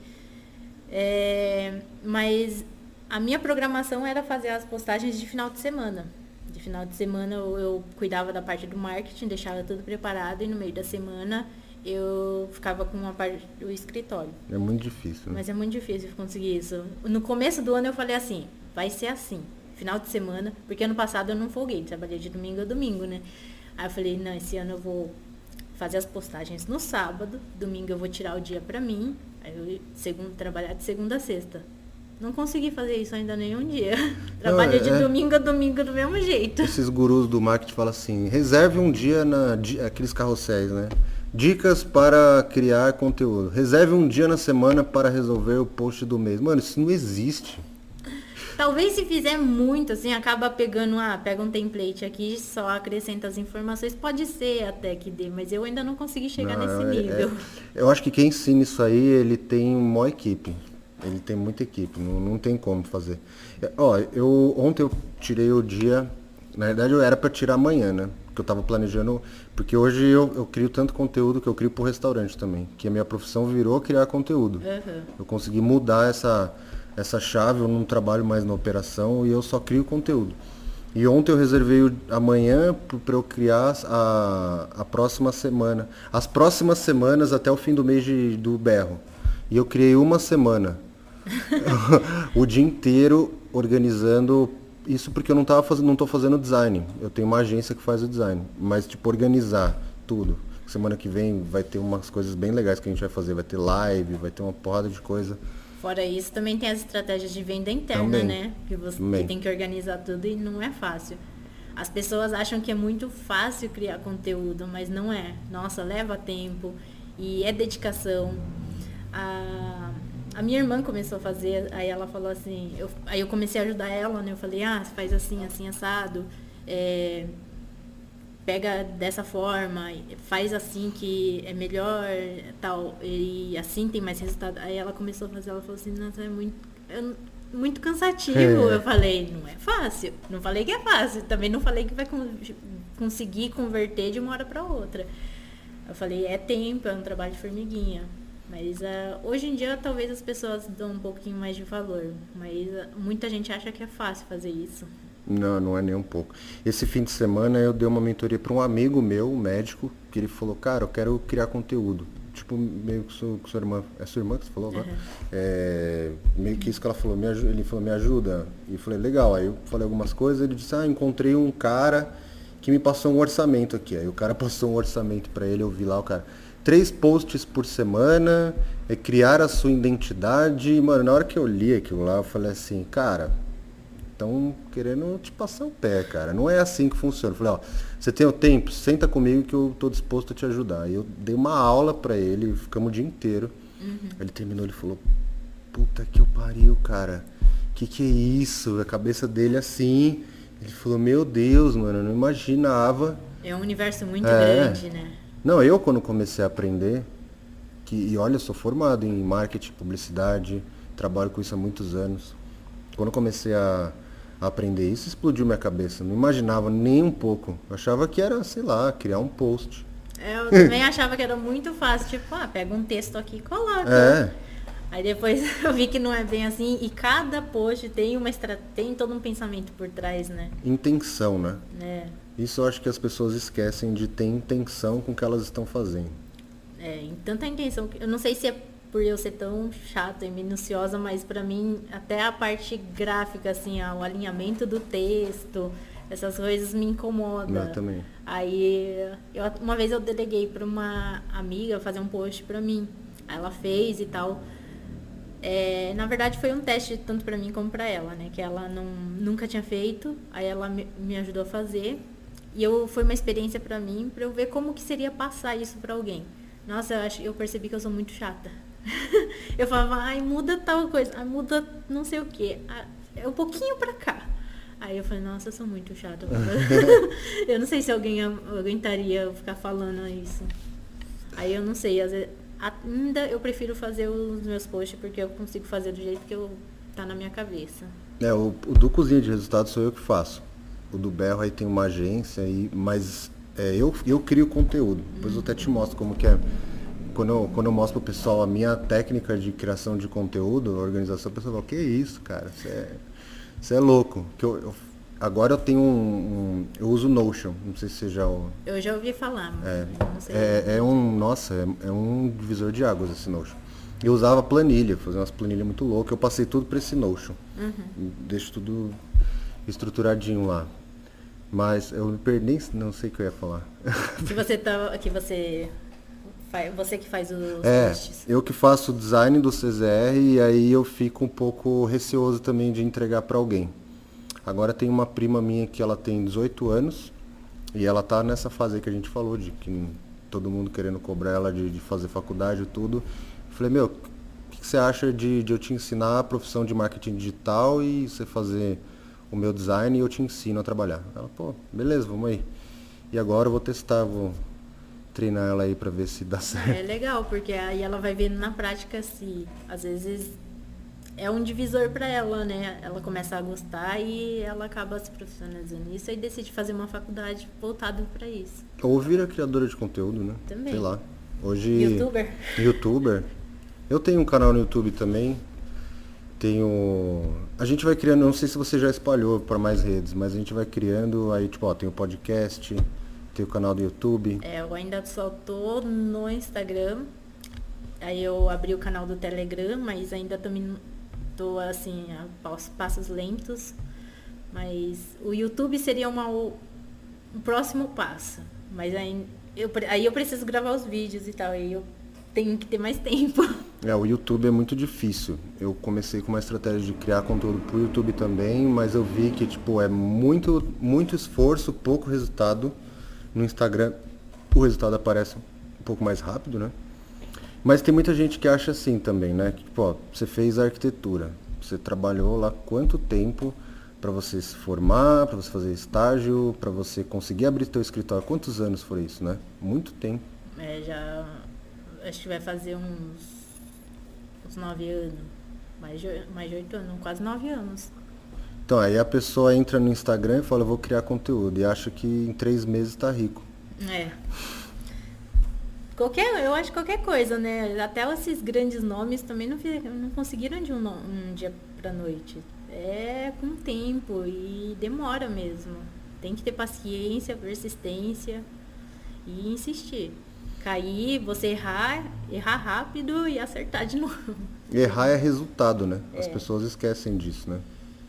B: É, mas a minha programação era fazer as postagens de final de semana. De final de semana eu, eu cuidava da parte do marketing, deixava tudo preparado e no meio da semana eu ficava com uma parte do escritório.
A: É muito difícil. Né?
B: Mas é muito difícil conseguir isso. No começo do ano eu falei assim, vai ser assim, final de semana, porque ano passado eu não folguei, trabalhei de domingo a domingo, né? Aí eu falei, não, esse ano eu vou fazer as postagens no sábado, domingo eu vou tirar o dia pra mim, aí eu segundo, trabalhar de segunda a sexta. Não consegui fazer isso ainda nenhum dia. [LAUGHS] Trabalho de é. domingo a domingo do mesmo jeito.
A: Esses gurus do marketing falam assim, reserve um dia na aqueles carrosséis, né? Dicas para criar conteúdo. Reserve um dia na semana para resolver o post do mês. Mano, isso não existe.
B: Talvez se fizer muito, assim, acaba pegando, ah, pega um template aqui, só acrescenta as informações. Pode ser até que dê, mas eu ainda não consegui chegar não, nesse é, nível.
A: É, eu acho que quem ensina isso aí, ele tem uma equipe. Ele tem muita equipe, não, não tem como fazer. É, ó, eu ontem eu tirei o dia, na verdade eu era para tirar amanhã, né? Que eu tava planejando, porque hoje eu, eu crio tanto conteúdo que eu crio pro restaurante também, que a minha profissão virou criar conteúdo. Uhum. Eu consegui mudar essa essa chave, eu não trabalho mais na operação e eu só crio conteúdo. E ontem eu reservei amanhã para eu criar a, a próxima semana. As próximas semanas até o fim do mês de, do berro. E eu criei uma semana. [LAUGHS] o dia inteiro organizando isso porque eu não tava fazendo, não tô fazendo design. Eu tenho uma agência que faz o design, mas tipo organizar tudo. Semana que vem vai ter umas coisas bem legais que a gente vai fazer, vai ter live, vai ter uma porrada de coisa.
B: Fora isso, também tem as estratégias de venda interna, também. né? Que você também. tem que organizar tudo e não é fácil. As pessoas acham que é muito fácil criar conteúdo, mas não é. Nossa, leva tempo e é dedicação. A, a minha irmã começou a fazer, aí ela falou assim, eu, aí eu comecei a ajudar ela, né? Eu falei, ah, faz assim, assim, assado. É, pega dessa forma, faz assim que é melhor, tal, e assim tem mais resultado. Aí ela começou a fazer, ela falou assim, nossa, é muito, muito cansativo. É. Eu falei, não é fácil. Não falei que é fácil, também não falei que vai conseguir converter de uma hora para outra. Eu falei, é tempo, é um trabalho de formiguinha. Mas uh, hoje em dia talvez as pessoas dão um pouquinho mais de valor. Mas uh, muita gente acha que é fácil fazer isso.
A: Não, não é nem um pouco. Esse fim de semana eu dei uma mentoria para um amigo meu, um médico, que ele falou, cara, eu quero criar conteúdo. Tipo, meio que sua, sua irmã. É sua irmã que você falou agora? Uhum. É, meio que isso que ela falou, me ele falou, me ajuda. E eu falei, legal. Aí eu falei algumas coisas, ele disse, ah, encontrei um cara que me passou um orçamento aqui. Aí o cara [LAUGHS] passou um orçamento para ele, eu vi lá o cara. Três posts por semana, é criar a sua identidade. Mano, na hora que eu li aquilo lá, eu falei assim, cara, estão querendo te passar o pé, cara. Não é assim que funciona. Eu falei, ó, você tem o tempo? Senta comigo que eu tô disposto a te ajudar. Aí eu dei uma aula para ele, ficamos o dia inteiro. Uhum. Ele terminou, ele falou, puta que eu pariu, cara. Que que é isso? A cabeça dele assim. Ele falou, meu Deus, mano, eu não imaginava.
B: É um universo muito é. grande, né?
A: Não, eu quando comecei a aprender, que, e olha, eu sou formado em marketing, publicidade, trabalho com isso há muitos anos. Quando comecei a aprender isso, explodiu minha cabeça. Não imaginava nem um pouco. Eu achava que era, sei lá, criar um post.
B: É, eu [LAUGHS] também achava que era muito fácil, tipo, ah, pega um texto aqui e coloca. É. Aí depois [LAUGHS] eu vi que não é bem assim e cada post tem uma tem todo um pensamento por trás, né?
A: Intenção, né? É. Isso eu acho que as pessoas esquecem de ter intenção com o que elas estão fazendo.
B: É, em tanta intenção, eu não sei se é por eu ser tão chata e minuciosa, mas para mim até a parte gráfica, assim, o alinhamento do texto, essas coisas me incomodam.
A: Eu também.
B: Aí, eu, uma vez eu deleguei para uma amiga fazer um post para mim. Aí ela fez e tal. É, na verdade foi um teste tanto para mim como para ela, né? Que ela não, nunca tinha feito. Aí ela me, me ajudou a fazer. E eu, foi uma experiência para mim, para eu ver como que seria passar isso para alguém. Nossa, eu, acho, eu percebi que eu sou muito chata. [LAUGHS] eu falava, ai, muda tal coisa, ai, muda não sei o que. É um pouquinho pra cá. Aí eu falei, nossa, eu sou muito chata. [LAUGHS] eu não sei se alguém aguentaria ficar falando isso. Aí eu não sei, às vezes, ainda eu prefiro fazer os meus posts porque eu consigo fazer do jeito que eu tá na minha cabeça.
A: É, o, o do cozinha de resultados sou eu que faço. O do Berro aí tem uma agência, aí, mas é, eu, eu crio conteúdo. Depois eu até te mostro como que é quando eu, quando eu mostro pro pessoal a minha técnica de criação de conteúdo, organização, o pessoal fala, que isso, cara? Você é, é louco. Que eu, eu, agora eu tenho um, um, Eu uso Notion, não sei se você já.
B: Eu já ouvi falar,
A: é, é, é, um. Nossa, é, é, um divisor de águas esse Notion. Eu usava planilha, fazia umas planilhas muito loucas. Eu passei tudo para esse Notion. Uhum. Deixo tudo estruturadinho lá. Mas eu me perdi, não sei o que eu ia falar. [LAUGHS]
B: Que você tava. Que você Você que faz os
A: é,
B: posts.
A: eu que faço o design do CZR e aí eu fico um pouco receoso também de entregar para alguém. Agora tem uma prima minha que ela tem 18 anos e ela tá nessa fase aí que a gente falou, de que todo mundo querendo cobrar ela de, de fazer faculdade e tudo. falei, meu, o que, que, você acha de, de eu te ensinar a profissão de marketing digital e você fazer o meu design e eu te ensino a trabalhar? Ela, pô, beleza, vamos aí. E agora eu vou testar, vou treinar ela aí para ver se dá [LAUGHS] certo.
B: É legal, porque aí ela vai vendo na prática se às vezes é um divisor para ela, né? Ela começa a gostar e ela acaba se profissionalizando nisso e decide fazer uma faculdade voltada para isso.
A: Ou vira criadora de conteúdo, né?
B: Também.
A: Sei lá. Hoje.
B: Youtuber.
A: Youtuber. Eu tenho um canal no YouTube também. Tenho. A gente vai criando, não sei se você já espalhou para mais redes, mas a gente vai criando aí, tipo, ó, tem o podcast, tem o canal do YouTube.
B: É, eu ainda só tô no Instagram. Aí eu abri o canal do Telegram, mas ainda tô, tô assim, a passos lentos. Mas o YouTube seria uma, um próximo passo. Mas aí eu, aí eu preciso gravar os vídeos e tal. Aí eu tenho que ter mais tempo.
A: É, o YouTube é muito difícil. Eu comecei com uma estratégia de criar conteúdo pro YouTube também, mas eu vi que tipo é muito muito esforço, pouco resultado. No Instagram o resultado aparece um pouco mais rápido, né? Mas tem muita gente que acha assim também, né? Que, tipo, ó, você fez arquitetura, você trabalhou lá quanto tempo para você se formar, para você fazer estágio, para você conseguir abrir seu escritório? Quantos anos foi isso, né? Muito tempo.
B: É, já acho que vai fazer uns, uns nove anos. Mais de, mais de oito anos, quase nove anos.
A: Então, aí a pessoa entra no Instagram e fala, vou criar conteúdo. E acha que em três meses está rico.
B: É. Qualquer, eu acho qualquer coisa, né? Até esses grandes nomes também não, não conseguiram de um, um dia pra noite. É com tempo e demora mesmo. Tem que ter paciência, persistência e insistir cair, você errar, errar rápido e acertar de [LAUGHS] novo.
A: Errar é resultado, né? É. As pessoas esquecem disso, né?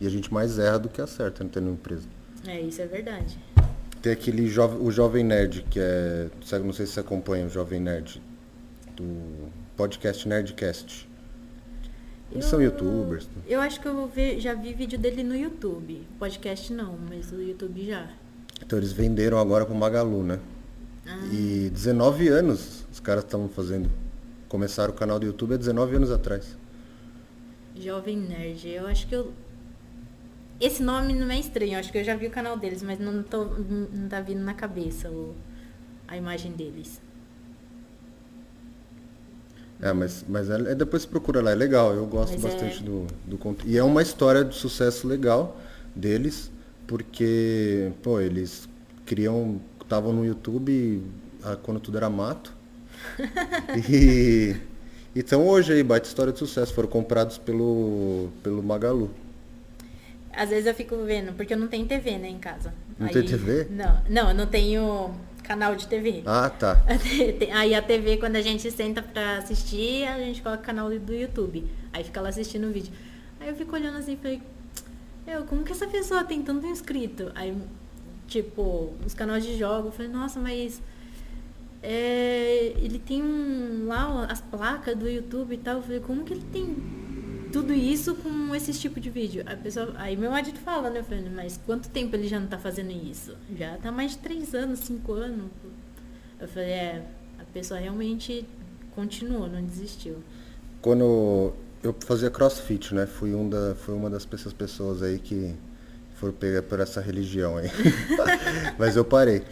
A: E a gente mais erra do que acerta né, tendo empresa.
B: É, isso é verdade.
A: Tem aquele jovem, o Jovem Nerd, que é. Não sei se você acompanha o Jovem Nerd, do podcast Nerdcast. Eles eu, são youtubers. Né?
B: Eu acho que eu já vi vídeo dele no YouTube. Podcast não, mas o YouTube já.
A: Então eles venderam agora pro Magalu, né? Ah. E 19 anos os caras estavam fazendo. Começaram o canal do YouTube há 19 anos atrás.
B: Jovem Nerd, eu acho que eu. Esse nome não é estranho, eu acho que eu já vi o canal deles, mas não, tô, não tá vindo na cabeça o, a imagem deles.
A: É, mas, mas é, é depois procura lá, é legal, eu gosto mas bastante é... do, do conteúdo. E é uma história de sucesso legal deles, porque, pô, eles criam estavam no YouTube ah, quando tudo era mato. [LAUGHS] e então hoje aí, baita história de sucesso, foram comprados pelo, pelo Magalu.
B: Às vezes eu fico vendo, porque eu não tenho TV, né, em casa.
A: Não aí, tem TV?
B: Não, não, eu não tenho canal de TV.
A: Ah, tá. [LAUGHS]
B: Aí a TV, quando a gente senta pra assistir, a gente coloca o canal do YouTube. Aí fica lá assistindo o vídeo. Aí eu fico olhando assim e falei, eu, como que essa pessoa tem tanto inscrito? Aí tipo, os canais de jogos. Eu falei, nossa, mas é, ele tem um, lá as placas do YouTube e tal. Eu falei, como que ele tem tudo isso com esse tipo de vídeo? A pessoa, aí meu marido fala, né? Eu falei, mas quanto tempo ele já não tá fazendo isso? Já tá mais de três anos, cinco anos. Eu falei, é, a pessoa realmente continuou, não desistiu.
A: Quando eu fazia crossfit, né? Fui, um da, fui uma das pessoas aí que for pegar por essa religião aí. [LAUGHS] Mas eu parei.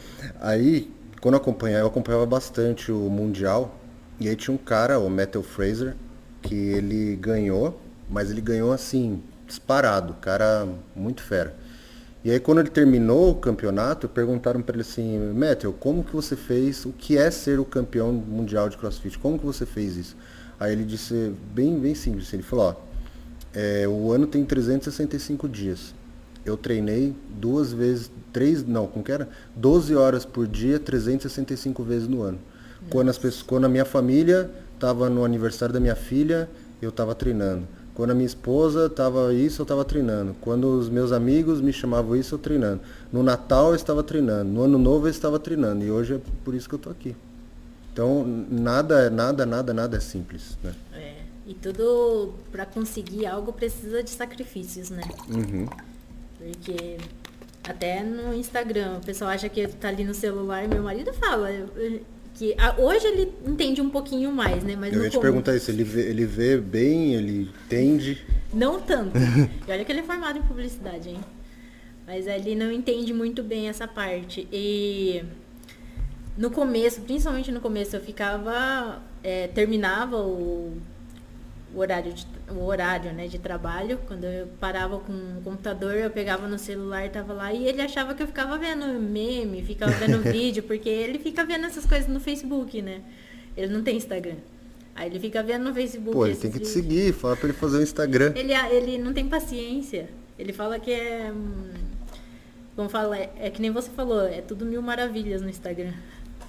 A: Aí, quando eu acompanhava, eu acompanhava bastante o Mundial. E aí tinha um cara, o Metal Fraser, que ele ganhou, mas ele ganhou assim, disparado, cara muito fera. E aí quando ele terminou o campeonato, perguntaram para ele assim, Metal, como que você fez, o que é ser o campeão mundial de CrossFit? Como que você fez isso? Aí ele disse, bem, bem simples, ele falou, ó, é, o ano tem 365 dias eu treinei duas vezes, três, não, como que era? 12 horas por dia, 365 vezes no ano. Quando, as pessoas, quando a minha família estava no aniversário da minha filha, eu estava treinando. Quando a minha esposa estava isso, eu estava treinando. Quando os meus amigos me chamavam isso, eu treinando. No Natal eu estava treinando. No Ano Novo eu estava treinando. E hoje é por isso que eu estou aqui. Então, nada, nada, nada, nada é simples, né?
B: É. E tudo para conseguir algo precisa de sacrifícios, né?
A: Uhum.
B: Porque até no Instagram, o pessoal acha que tá ali no celular, meu marido fala que hoje ele entende um pouquinho mais, né? Mas
A: Eu ia te perguntar isso, ele vê, ele vê bem, ele entende?
B: Não tanto. [LAUGHS] e olha que ele é formado em publicidade, hein? Mas ele não entende muito bem essa parte. E no começo, principalmente no começo, eu ficava. É, terminava o, o horário, de, o horário né, de trabalho. Quando eu parava com o computador, eu pegava no celular e tava lá. E ele achava que eu ficava vendo meme, ficava vendo [LAUGHS] vídeo, porque ele fica vendo essas coisas no Facebook, né? Ele não tem Instagram. Aí ele fica vendo no Facebook.
A: Pô, ele tem que vídeos. te seguir, fala pra ele fazer o Instagram.
B: Ele, ele não tem paciência. Ele fala que é. Como fala, é, é que nem você falou, é tudo mil maravilhas no Instagram.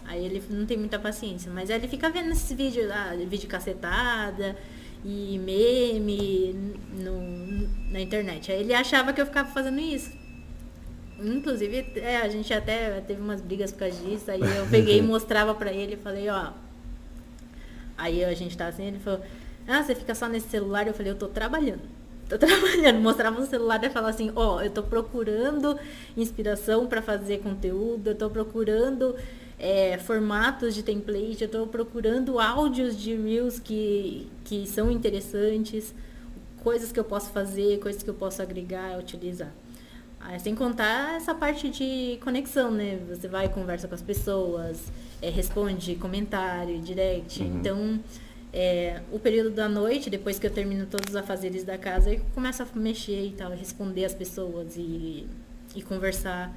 B: Aí ele não tem muita paciência. Mas aí ele fica vendo esses vídeos, ah, vídeo cacetada e meme no, na internet. Aí ele achava que eu ficava fazendo isso. Inclusive, é, a gente até teve umas brigas por causa disso. Aí eu peguei e [LAUGHS] mostrava pra ele e falei, ó. Aí a gente tá assim, ele falou, ah, você fica só nesse celular? Eu falei, eu tô trabalhando. Tô [LAUGHS] trabalhando. Mostrava no celular e falava assim, ó, eu tô procurando inspiração para fazer conteúdo, eu tô procurando é, formatos de template, eu estou procurando áudios de Reels que, que são interessantes, coisas que eu posso fazer, coisas que eu posso agregar, utilizar. Ah, sem contar essa parte de conexão, né? Você vai conversa com as pessoas, é, responde comentário, direct. Uhum. Então, é, o período da noite, depois que eu termino todos os afazeres da casa, eu começo a mexer e tal, responder as pessoas e, e conversar.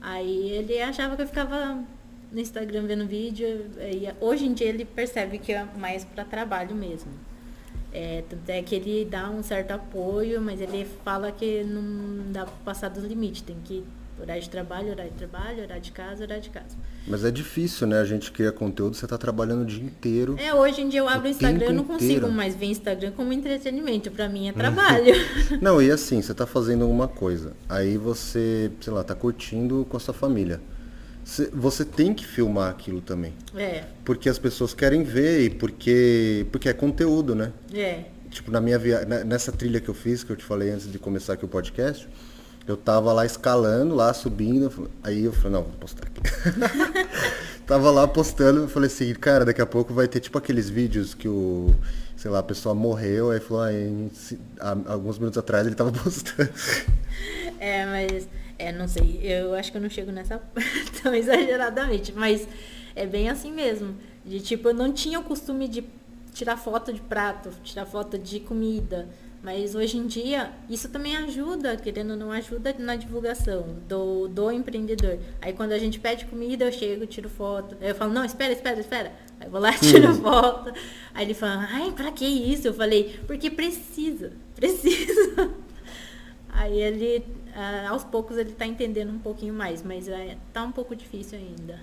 B: Aí ele achava que eu ficava no Instagram vendo vídeo. E hoje em dia ele percebe que é mais para trabalho mesmo. É, tanto é que ele dá um certo apoio, mas ele fala que não dá para passar do limite, tem que horário de trabalho, horário de trabalho, horário de casa, horário de casa.
A: Mas é difícil, né? A gente cria conteúdo, você está trabalhando o dia inteiro.
B: É, hoje em dia eu abro o Instagram, eu não consigo inteiro. mais ver Instagram como entretenimento, para mim é trabalho. [LAUGHS]
A: não, e assim, você está fazendo alguma coisa, aí você, sei lá, está curtindo com a sua família você tem que filmar aquilo também.
B: É.
A: Porque as pessoas querem ver e porque, porque é conteúdo, né?
B: É.
A: Tipo, na minha via... nessa trilha que eu fiz, que eu te falei antes de começar aqui o podcast, eu tava lá escalando, lá subindo, aí eu falei, não, vou postar aqui. [LAUGHS] tava lá postando, eu falei assim, cara, daqui a pouco vai ter tipo aqueles vídeos que o, sei lá, a pessoa morreu, aí falou, ah, alguns minutos atrás ele tava [LAUGHS] postando.
B: É, mas é, não sei. Eu acho que eu não chego nessa [LAUGHS] tão exageradamente, mas é bem assim mesmo. De tipo, eu não tinha o costume de tirar foto de prato, tirar foto de comida. Mas hoje em dia, isso também ajuda, querendo ou não ajuda na divulgação do, do empreendedor. Aí quando a gente pede comida, eu chego, tiro foto. Aí eu falo, não, espera, espera, espera. Aí eu vou lá, [LAUGHS] tiro uhum. foto. Aí ele fala, ai, pra que isso? Eu falei, porque precisa, precisa. [LAUGHS] Aí ele uh, aos poucos ele está entendendo um pouquinho mais, mas é, tá um pouco difícil ainda.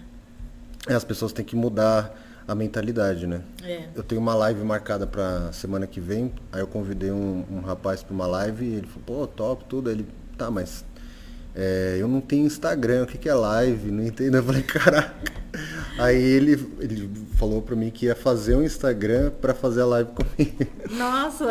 A: É, as pessoas têm que mudar a mentalidade, né?
B: É.
A: Eu tenho uma live marcada para semana que vem, aí eu convidei um, um rapaz para uma live e ele falou, pô, top, tudo. Aí ele, tá, mas é, eu não tenho Instagram, o que, que é live? Não entendo. Eu falei, caraca. Aí ele, ele falou para mim que ia fazer um Instagram para fazer a live comigo.
B: Nossa!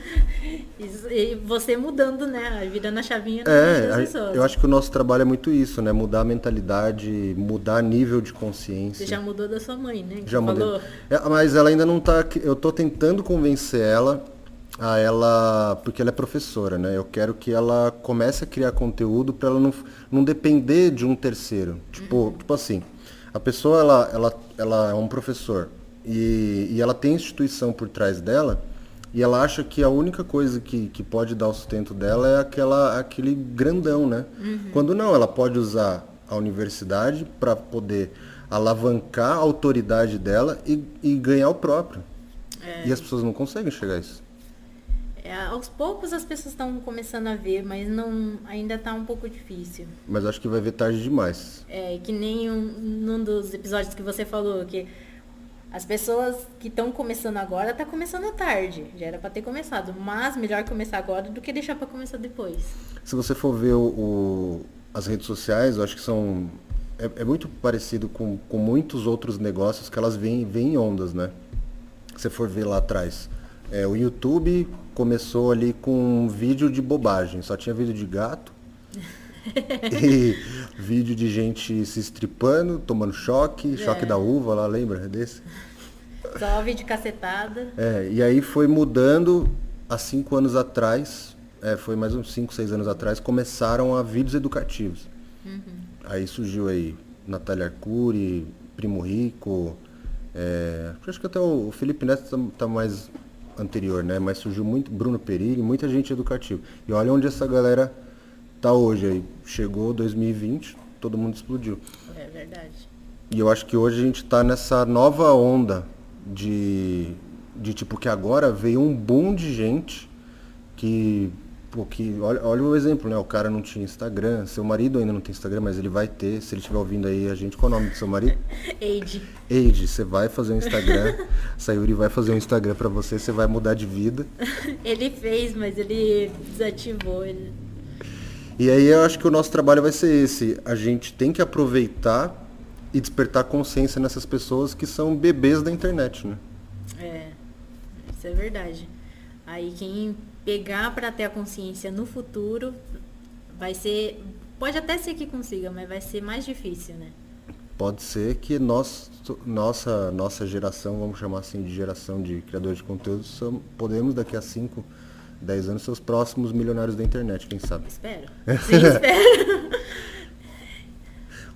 B: [LAUGHS] e você mudando, né? Virando a chavinha
A: é, pessoas. Eu acho que o nosso trabalho é muito isso, né? Mudar a mentalidade, mudar nível de consciência.
B: Você já mudou da sua mãe, né?
A: já mudou. É, mas ela ainda não tá. Eu tô tentando convencer ela a ela, porque ela é professora, né? Eu quero que ela comece a criar conteúdo para ela não, não depender de um terceiro. Tipo, uhum. tipo assim, a pessoa ela, ela, ela é um professor e, e ela tem instituição por trás dela e ela acha que a única coisa que, que pode dar o sustento dela é aquela, aquele grandão, né? Uhum. Quando não, ela pode usar a universidade para poder alavancar a autoridade dela e, e ganhar o próprio. É. E as pessoas não conseguem chegar a isso.
B: É, aos poucos as pessoas estão começando a ver, mas não ainda está um pouco difícil.
A: Mas acho que vai ver tarde demais.
B: É, que nem um, num dos episódios que você falou, que as pessoas que estão começando agora tá começando tarde. Já era para ter começado, mas melhor começar agora do que deixar para começar depois.
A: Se você for ver o, o, as redes sociais, eu acho que são é, é, muito parecido com, com muitos outros negócios que elas vêm, vêm em ondas, né? Se você for ver lá atrás. É, o YouTube começou ali com um vídeo de bobagem, só tinha vídeo de gato. [LAUGHS] e vídeo de gente se estripando, tomando choque, é. choque da uva lá, lembra desse?
B: Só vídeo cacetada.
A: É, e aí foi mudando há cinco anos atrás, é, foi mais uns cinco, seis anos atrás, começaram a vídeos educativos. Uhum. Aí surgiu aí Natália Arcuri, Primo Rico, é, acho que até o Felipe Neto tá, tá, mais anterior, né? Mas surgiu muito Bruno Perilli, muita gente educativa. E olha onde essa galera tá hoje aí. Chegou 2020, todo mundo explodiu.
B: É verdade.
A: E eu acho que hoje a gente está nessa nova onda de, de tipo que agora veio um boom de gente que que olha, olha o exemplo, né? O cara não tinha Instagram, seu marido ainda não tem Instagram, mas ele vai ter, se ele estiver ouvindo aí a gente, qual é o nome do seu marido? [LAUGHS]
B: Eide.
A: Eide, você vai fazer um Instagram, [LAUGHS] Sayuri vai fazer um Instagram para você, você vai mudar de vida. [LAUGHS]
B: ele fez, mas ele desativou. Ele...
A: E aí eu acho que o nosso trabalho vai ser esse, a gente tem que aproveitar e despertar consciência nessas pessoas que são bebês da internet, né?
B: É, isso é verdade. Aí quem pegar para ter a consciência no futuro vai ser, pode até ser que consiga, mas vai ser mais difícil, né?
A: Pode ser que nós, nossa, nossa geração, vamos chamar assim de geração de criadores de conteúdo, podemos daqui a 5, 10 anos ser os próximos milionários da internet, quem sabe?
B: Espero. Sim, espero. [LAUGHS]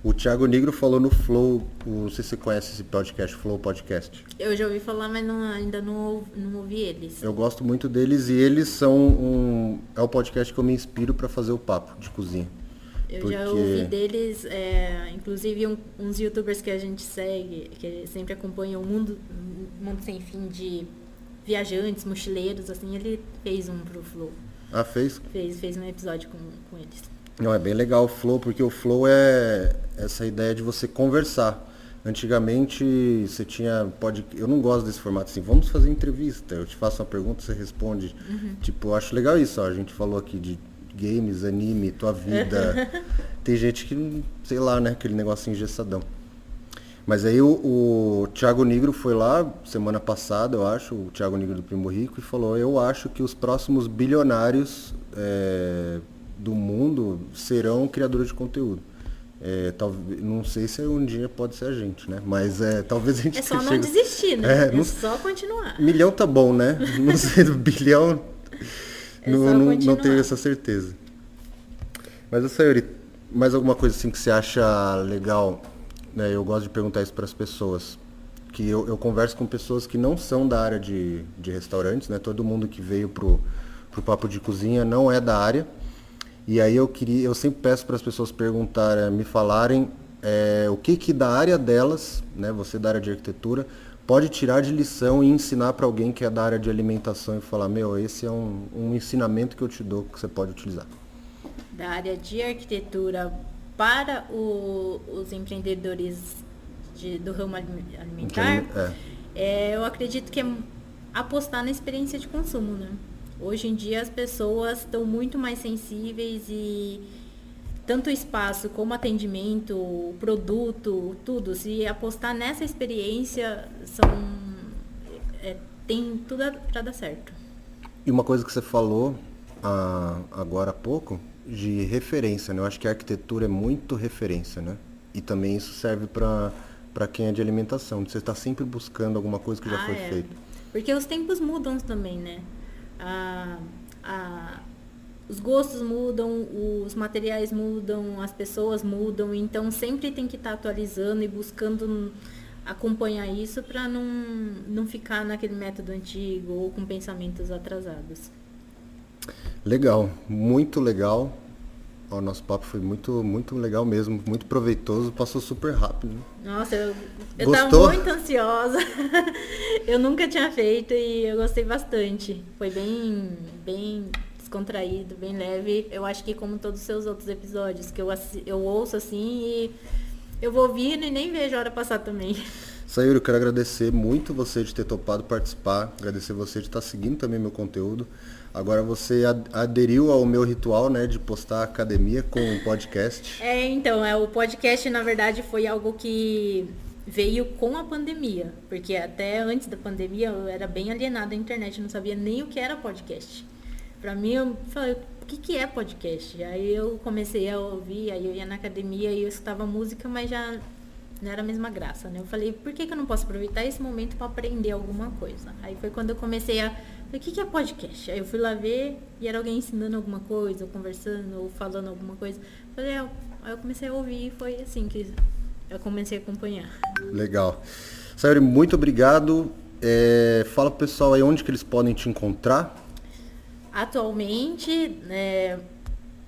A: O Thiago Negro falou no Flow, não sei se você conhece esse podcast, Flow Podcast.
B: Eu já ouvi falar, mas não, ainda não, não ouvi eles.
A: Eu gosto muito deles e eles são um. É o podcast que eu me inspiro para fazer o papo de cozinha.
B: Eu porque... já ouvi deles, é, inclusive um, uns youtubers que a gente segue, que sempre acompanham o mundo, mundo sem fim de viajantes, mochileiros, assim, ele fez um pro Flow.
A: Ah, fez?
B: Fez, fez um episódio com, com eles.
A: Não, é bem legal o flow, porque o flow é essa ideia de você conversar. Antigamente você tinha. Pode, eu não gosto desse formato assim, vamos fazer entrevista. Eu te faço uma pergunta, você responde. Uhum. Tipo, eu acho legal isso, ó, a gente falou aqui de games, anime, tua vida. [LAUGHS] Tem gente que, sei lá, né, aquele negocinho engessadão. Mas aí o, o Thiago Negro foi lá semana passada, eu acho, o Thiago Negro do Primo Rico, e falou, eu acho que os próximos bilionários. É, do mundo serão criadores de conteúdo. É, talvez, não sei se um dia pode ser a gente, né? Mas é, talvez a gente.
B: É [LAUGHS] só não desistir, né? É, é não, só continuar.
A: Milhão tá bom, né? [LAUGHS] Não sei, bilhão. é não, não, não, tenho essa certeza. Mas, a Sayuri, mais alguma coisa assim que você acha legal? Né? Eu gosto de perguntar isso para as pessoas. Que eu, eu, converso com pessoas que não são da área de, de restaurantes, né? Todo mundo que veio pro, pro Papo de Cozinha não é da área e aí eu queria, eu sempre peço para as pessoas perguntarem, me falarem é, o que que da área delas, né, você da área de arquitetura, pode tirar de lição e ensinar para alguém que é da área de alimentação e falar, meu, esse é um, um ensinamento que eu te dou que você pode utilizar.
B: Da área de arquitetura para o, os empreendedores de, do ramo alimentar, é. É, eu acredito que é apostar na experiência de consumo, né? Hoje em dia as pessoas estão muito mais sensíveis e tanto o espaço como atendimento, produto, tudo, se apostar nessa experiência, são, é, tem tudo para dar certo.
A: E uma coisa que você falou ah, agora há pouco, de referência, né? Eu acho que a arquitetura é muito referência, né? E também isso serve para quem é de alimentação. Você está sempre buscando alguma coisa que já ah, foi é. feita.
B: Porque os tempos mudam também, né? A, a, os gostos mudam, os materiais mudam, as pessoas mudam, então sempre tem que estar tá atualizando e buscando acompanhar isso para não, não ficar naquele método antigo ou com pensamentos atrasados.
A: Legal, muito legal. O nosso papo foi muito, muito legal mesmo, muito proveitoso, passou super rápido.
B: Nossa, eu, eu tava muito ansiosa. [LAUGHS] eu nunca tinha feito e eu gostei bastante. Foi bem, bem descontraído, bem leve. Eu acho que como todos os seus outros episódios, que eu, eu ouço assim e eu vou ouvindo e nem vejo a hora passar também. [LAUGHS]
A: Sayuri, eu quero agradecer muito você de ter topado participar, agradecer você de estar seguindo também meu conteúdo. Agora você aderiu ao meu ritual, né, de postar academia com um podcast.
B: É, então, é, o podcast, na verdade, foi algo que veio com a pandemia, porque até antes da pandemia eu era bem alienada à internet, não sabia nem o que era podcast. Para mim, eu falei, o que, que é podcast? Aí eu comecei a ouvir, aí eu ia na academia e eu escutava música, mas já não era a mesma graça, né? Eu falei, por que, que eu não posso aproveitar esse momento para aprender alguma coisa? Aí foi quando eu comecei a. O que, que é podcast? Aí eu fui lá ver e era alguém ensinando alguma coisa, ou conversando, ou falando alguma coisa. Falei, é, aí eu comecei a ouvir e foi assim que eu comecei a acompanhar.
A: Legal. Sayuri, muito obrigado. É, fala pro pessoal aí onde que eles podem te encontrar.
B: Atualmente, é,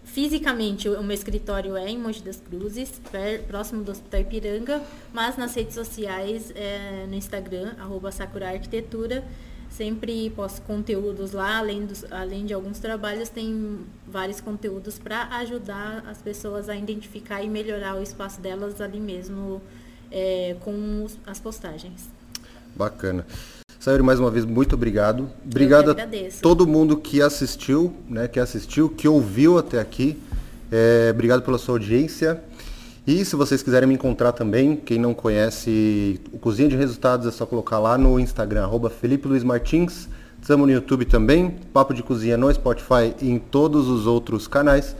B: fisicamente, o meu escritório é em Monte das Cruzes, próximo do Hospital Ipiranga, mas nas redes sociais, é, no Instagram, arroba Sakura Arquitetura, sempre posto conteúdos lá, além, dos, além de alguns trabalhos, tem vários conteúdos para ajudar as pessoas a identificar e melhorar o espaço delas ali mesmo é, com os, as postagens.
A: Bacana. Sayuri, mais uma vez, muito obrigado. Obrigado a todo mundo que assistiu, né, que assistiu, que ouviu até aqui. É, obrigado pela sua audiência. E se vocês quiserem me encontrar também, quem não conhece o Cozinha de Resultados, é só colocar lá no Instagram, arroba Felipe Luiz Martins. Estamos no YouTube também, Papo de Cozinha no Spotify e em todos os outros canais.